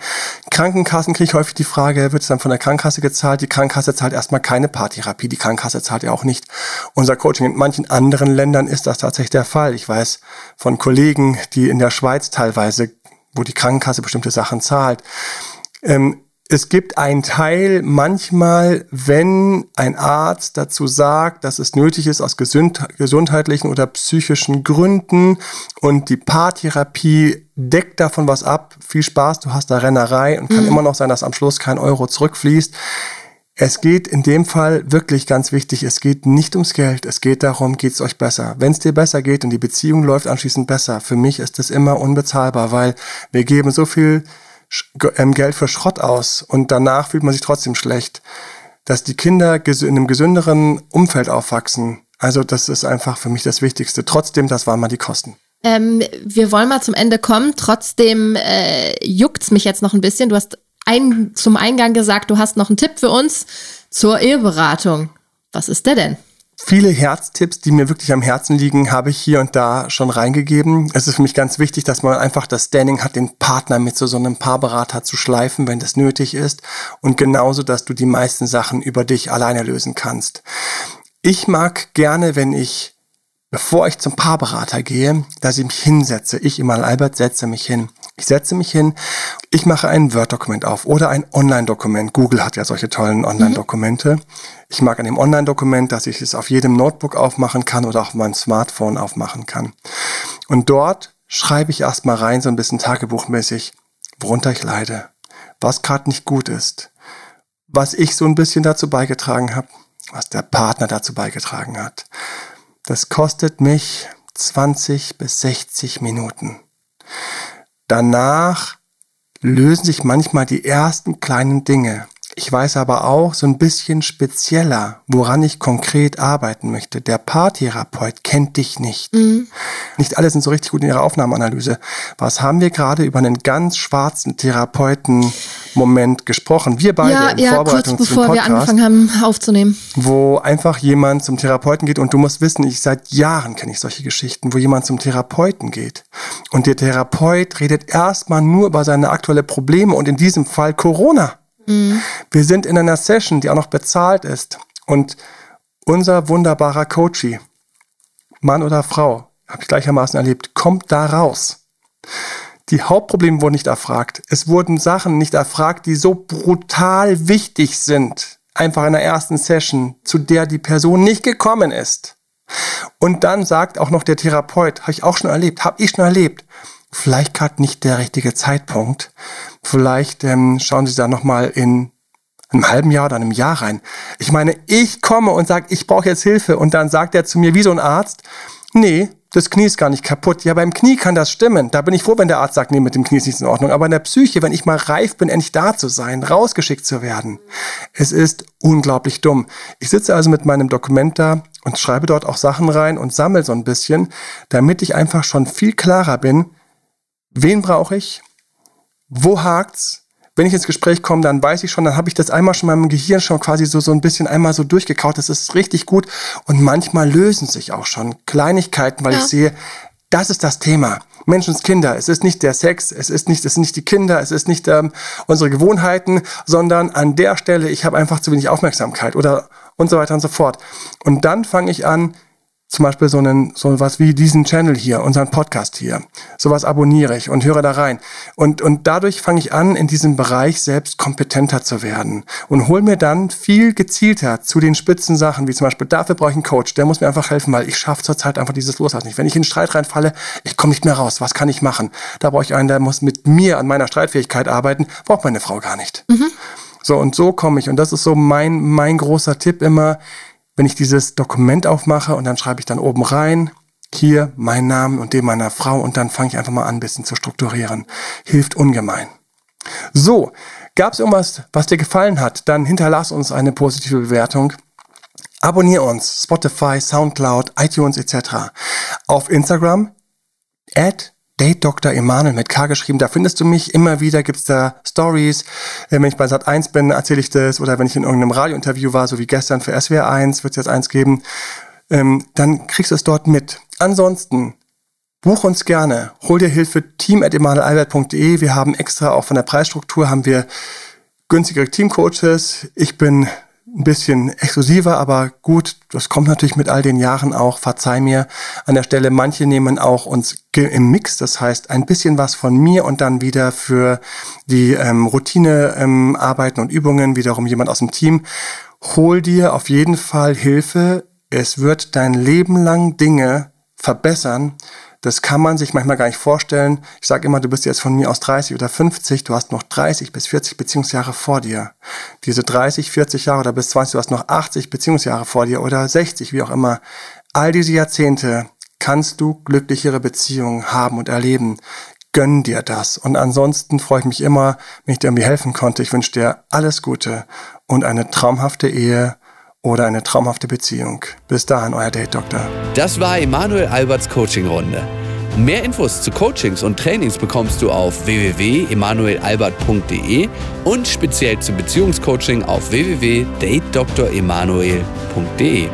[SPEAKER 1] Krankenkassen kriege ich häufig die Frage, wird es dann von der Krankenkasse gezahlt? Die Krankenkasse zahlt erstmal keine Paartherapie, die Krankenkasse zahlt ja auch nicht unser Coaching. In manchen anderen Ländern ist das tatsächlich der Fall. Ich weiß von Kollegen, die in der Schweiz teilweise, wo die Krankenkasse bestimmte Sachen zahlt. Ähm, es gibt einen Teil manchmal, wenn ein Arzt dazu sagt, dass es nötig ist aus gesundheitlichen oder psychischen Gründen und die Paartherapie deckt davon was ab. Viel Spaß, du hast da Rennerei und kann mhm. immer noch sein, dass am Schluss kein Euro zurückfließt. Es geht in dem Fall wirklich ganz wichtig, es geht nicht ums Geld, es geht darum, geht es euch besser. Wenn es dir besser geht und die Beziehung läuft anschließend besser, für mich ist das immer unbezahlbar, weil wir geben so viel Geld für Schrott aus und danach fühlt man sich trotzdem schlecht. Dass die Kinder in einem gesünderen Umfeld aufwachsen, also das ist einfach für mich das Wichtigste. Trotzdem, das waren mal die Kosten.
[SPEAKER 3] Ähm, wir wollen mal zum Ende kommen. Trotzdem äh, juckt's mich jetzt noch ein bisschen. Du hast ein, zum Eingang gesagt, du hast noch einen Tipp für uns zur Eheberatung. Was ist der denn?
[SPEAKER 1] Viele Herztipps, die mir wirklich am Herzen liegen, habe ich hier und da schon reingegeben. Es ist für mich ganz wichtig, dass man einfach das Standing hat, den Partner mit zu so einem Paarberater zu schleifen, wenn das nötig ist. Und genauso, dass du die meisten Sachen über dich alleine lösen kannst. Ich mag gerne, wenn ich bevor ich zum Paarberater gehe, dass ich mich hinsetze. Ich, Imal Albert, setze mich hin. Ich setze mich hin, ich mache ein Word-Dokument auf oder ein Online-Dokument. Google hat ja solche tollen Online-Dokumente. Mhm. Ich mag an dem Online-Dokument, dass ich es auf jedem Notebook aufmachen kann oder auf meinem Smartphone aufmachen kann. Und dort schreibe ich erstmal rein, so ein bisschen tagebuchmäßig, worunter ich leide, was gerade nicht gut ist, was ich so ein bisschen dazu beigetragen habe, was der Partner dazu beigetragen hat das kostet mich 20 bis 60 Minuten. Danach lösen sich manchmal die ersten kleinen Dinge. Ich weiß aber auch so ein bisschen spezieller, woran ich konkret arbeiten möchte. Der Paartherapeut kennt dich nicht. Mhm. Nicht alle sind so richtig gut in ihrer Aufnahmeanalyse. Was haben wir gerade über einen ganz schwarzen Therapeuten-Moment gesprochen? Wir beide
[SPEAKER 3] ja,
[SPEAKER 1] in
[SPEAKER 3] ja, Vorbereitung kurz bevor Podcast, wir angefangen haben aufzunehmen.
[SPEAKER 1] Wo einfach jemand zum Therapeuten geht und du musst wissen, ich seit Jahren kenne ich solche Geschichten, wo jemand zum Therapeuten geht und der Therapeut redet erstmal nur über seine aktuelle Probleme und in diesem Fall Corona. Mhm. Wir sind in einer Session, die auch noch bezahlt ist. Und unser wunderbarer Coachie, Mann oder Frau, habe ich gleichermaßen erlebt, kommt da raus. Die Hauptprobleme wurden nicht erfragt. Es wurden Sachen nicht erfragt, die so brutal wichtig sind. Einfach in der ersten Session, zu der die Person nicht gekommen ist. Und dann sagt auch noch der Therapeut, habe ich auch schon erlebt, habe ich schon erlebt, vielleicht gerade nicht der richtige Zeitpunkt. Vielleicht ähm, schauen Sie da nochmal in einem halben Jahr oder einem Jahr rein. Ich meine, ich komme und sage, ich brauche jetzt Hilfe und dann sagt er zu mir wie so ein Arzt, nee, das Knie ist gar nicht kaputt. Ja, beim Knie kann das stimmen. Da bin ich froh, wenn der Arzt sagt, nee, mit dem Knie ist nichts in Ordnung. Aber in der Psyche, wenn ich mal reif bin, endlich da zu sein, rausgeschickt zu werden, es ist unglaublich dumm. Ich sitze also mit meinem Dokument da und schreibe dort auch Sachen rein und sammle so ein bisschen, damit ich einfach schon viel klarer bin, wen brauche ich, wo hakt's, wenn ich ins Gespräch komme, dann weiß ich schon, dann habe ich das einmal schon in meinem Gehirn schon quasi so, so ein bisschen einmal so durchgekaut. Das ist richtig gut. Und manchmal lösen sich auch schon Kleinigkeiten, weil ja. ich sehe, das ist das Thema. Menschenskinder. Es ist nicht der Sex, es ist nicht, es sind nicht die Kinder, es ist nicht ähm, unsere Gewohnheiten, sondern an der Stelle, ich habe einfach zu wenig Aufmerksamkeit oder und so weiter und so fort. Und dann fange ich an, zum Beispiel so, einen, so was wie diesen Channel hier, unseren Podcast hier. Sowas abonniere ich und höre da rein. Und, und dadurch fange ich an, in diesem Bereich selbst kompetenter zu werden und hole mir dann viel gezielter zu den spitzen Sachen, wie zum Beispiel, dafür brauche ich einen Coach, der muss mir einfach helfen, weil ich schaffe zurzeit einfach dieses Loslassen nicht. Wenn ich in den Streit reinfalle, ich komme nicht mehr raus. Was kann ich machen? Da brauche ich einen, der muss mit mir an meiner Streitfähigkeit arbeiten. Braucht meine Frau gar nicht. Mhm. So, und so komme ich. Und das ist so mein, mein großer Tipp immer wenn ich dieses Dokument aufmache und dann schreibe ich dann oben rein, hier meinen Namen und den meiner Frau und dann fange ich einfach mal an, ein bisschen zu strukturieren. Hilft ungemein. So, gab es irgendwas, was dir gefallen hat, dann hinterlass uns eine positive Bewertung. Abonnier uns, Spotify, Soundcloud, iTunes etc. Auf Instagram, at Date Dr. Emanuel mit K geschrieben. Da findest du mich immer wieder, gibt's da Stories. Äh, wenn ich bei Sat 1 bin, erzähle ich das. Oder wenn ich in irgendeinem Radiointerview war, so wie gestern für SWR 1, wird es jetzt eins geben. Ähm, dann kriegst du es dort mit. Ansonsten, buch uns gerne. Hol dir Hilfe, team at emanuelalbert.de. Wir haben extra auch von der Preisstruktur haben wir günstigere Teamcoaches. Ich bin ein bisschen exklusiver, aber gut, das kommt natürlich mit all den Jahren auch, verzeih mir an der Stelle. Manche nehmen auch uns im Mix, das heißt ein bisschen was von mir und dann wieder für die ähm, Routinearbeiten ähm, und Übungen wiederum jemand aus dem Team. Hol dir auf jeden Fall Hilfe. Es wird dein Leben lang Dinge verbessern, das kann man sich manchmal gar nicht vorstellen. Ich sage immer, du bist jetzt von mir aus 30 oder 50, du hast noch 30 bis 40 Beziehungsjahre vor dir. Diese 30, 40 Jahre oder bis 20, du hast noch 80 Beziehungsjahre vor dir oder 60, wie auch immer. All diese Jahrzehnte kannst du glücklichere Beziehungen haben und erleben. Gönn dir das. Und ansonsten freue ich mich immer, wenn ich dir irgendwie helfen konnte. Ich wünsche dir alles Gute und eine traumhafte Ehe oder eine traumhafte Beziehung. Bis dahin, euer Date Doktor.
[SPEAKER 2] Das war Emanuel Alberts Coaching-Runde. Mehr Infos zu Coachings und Trainings bekommst du auf www.emanuelalbert.de und speziell zum Beziehungscoaching auf www.datedremanuel.de.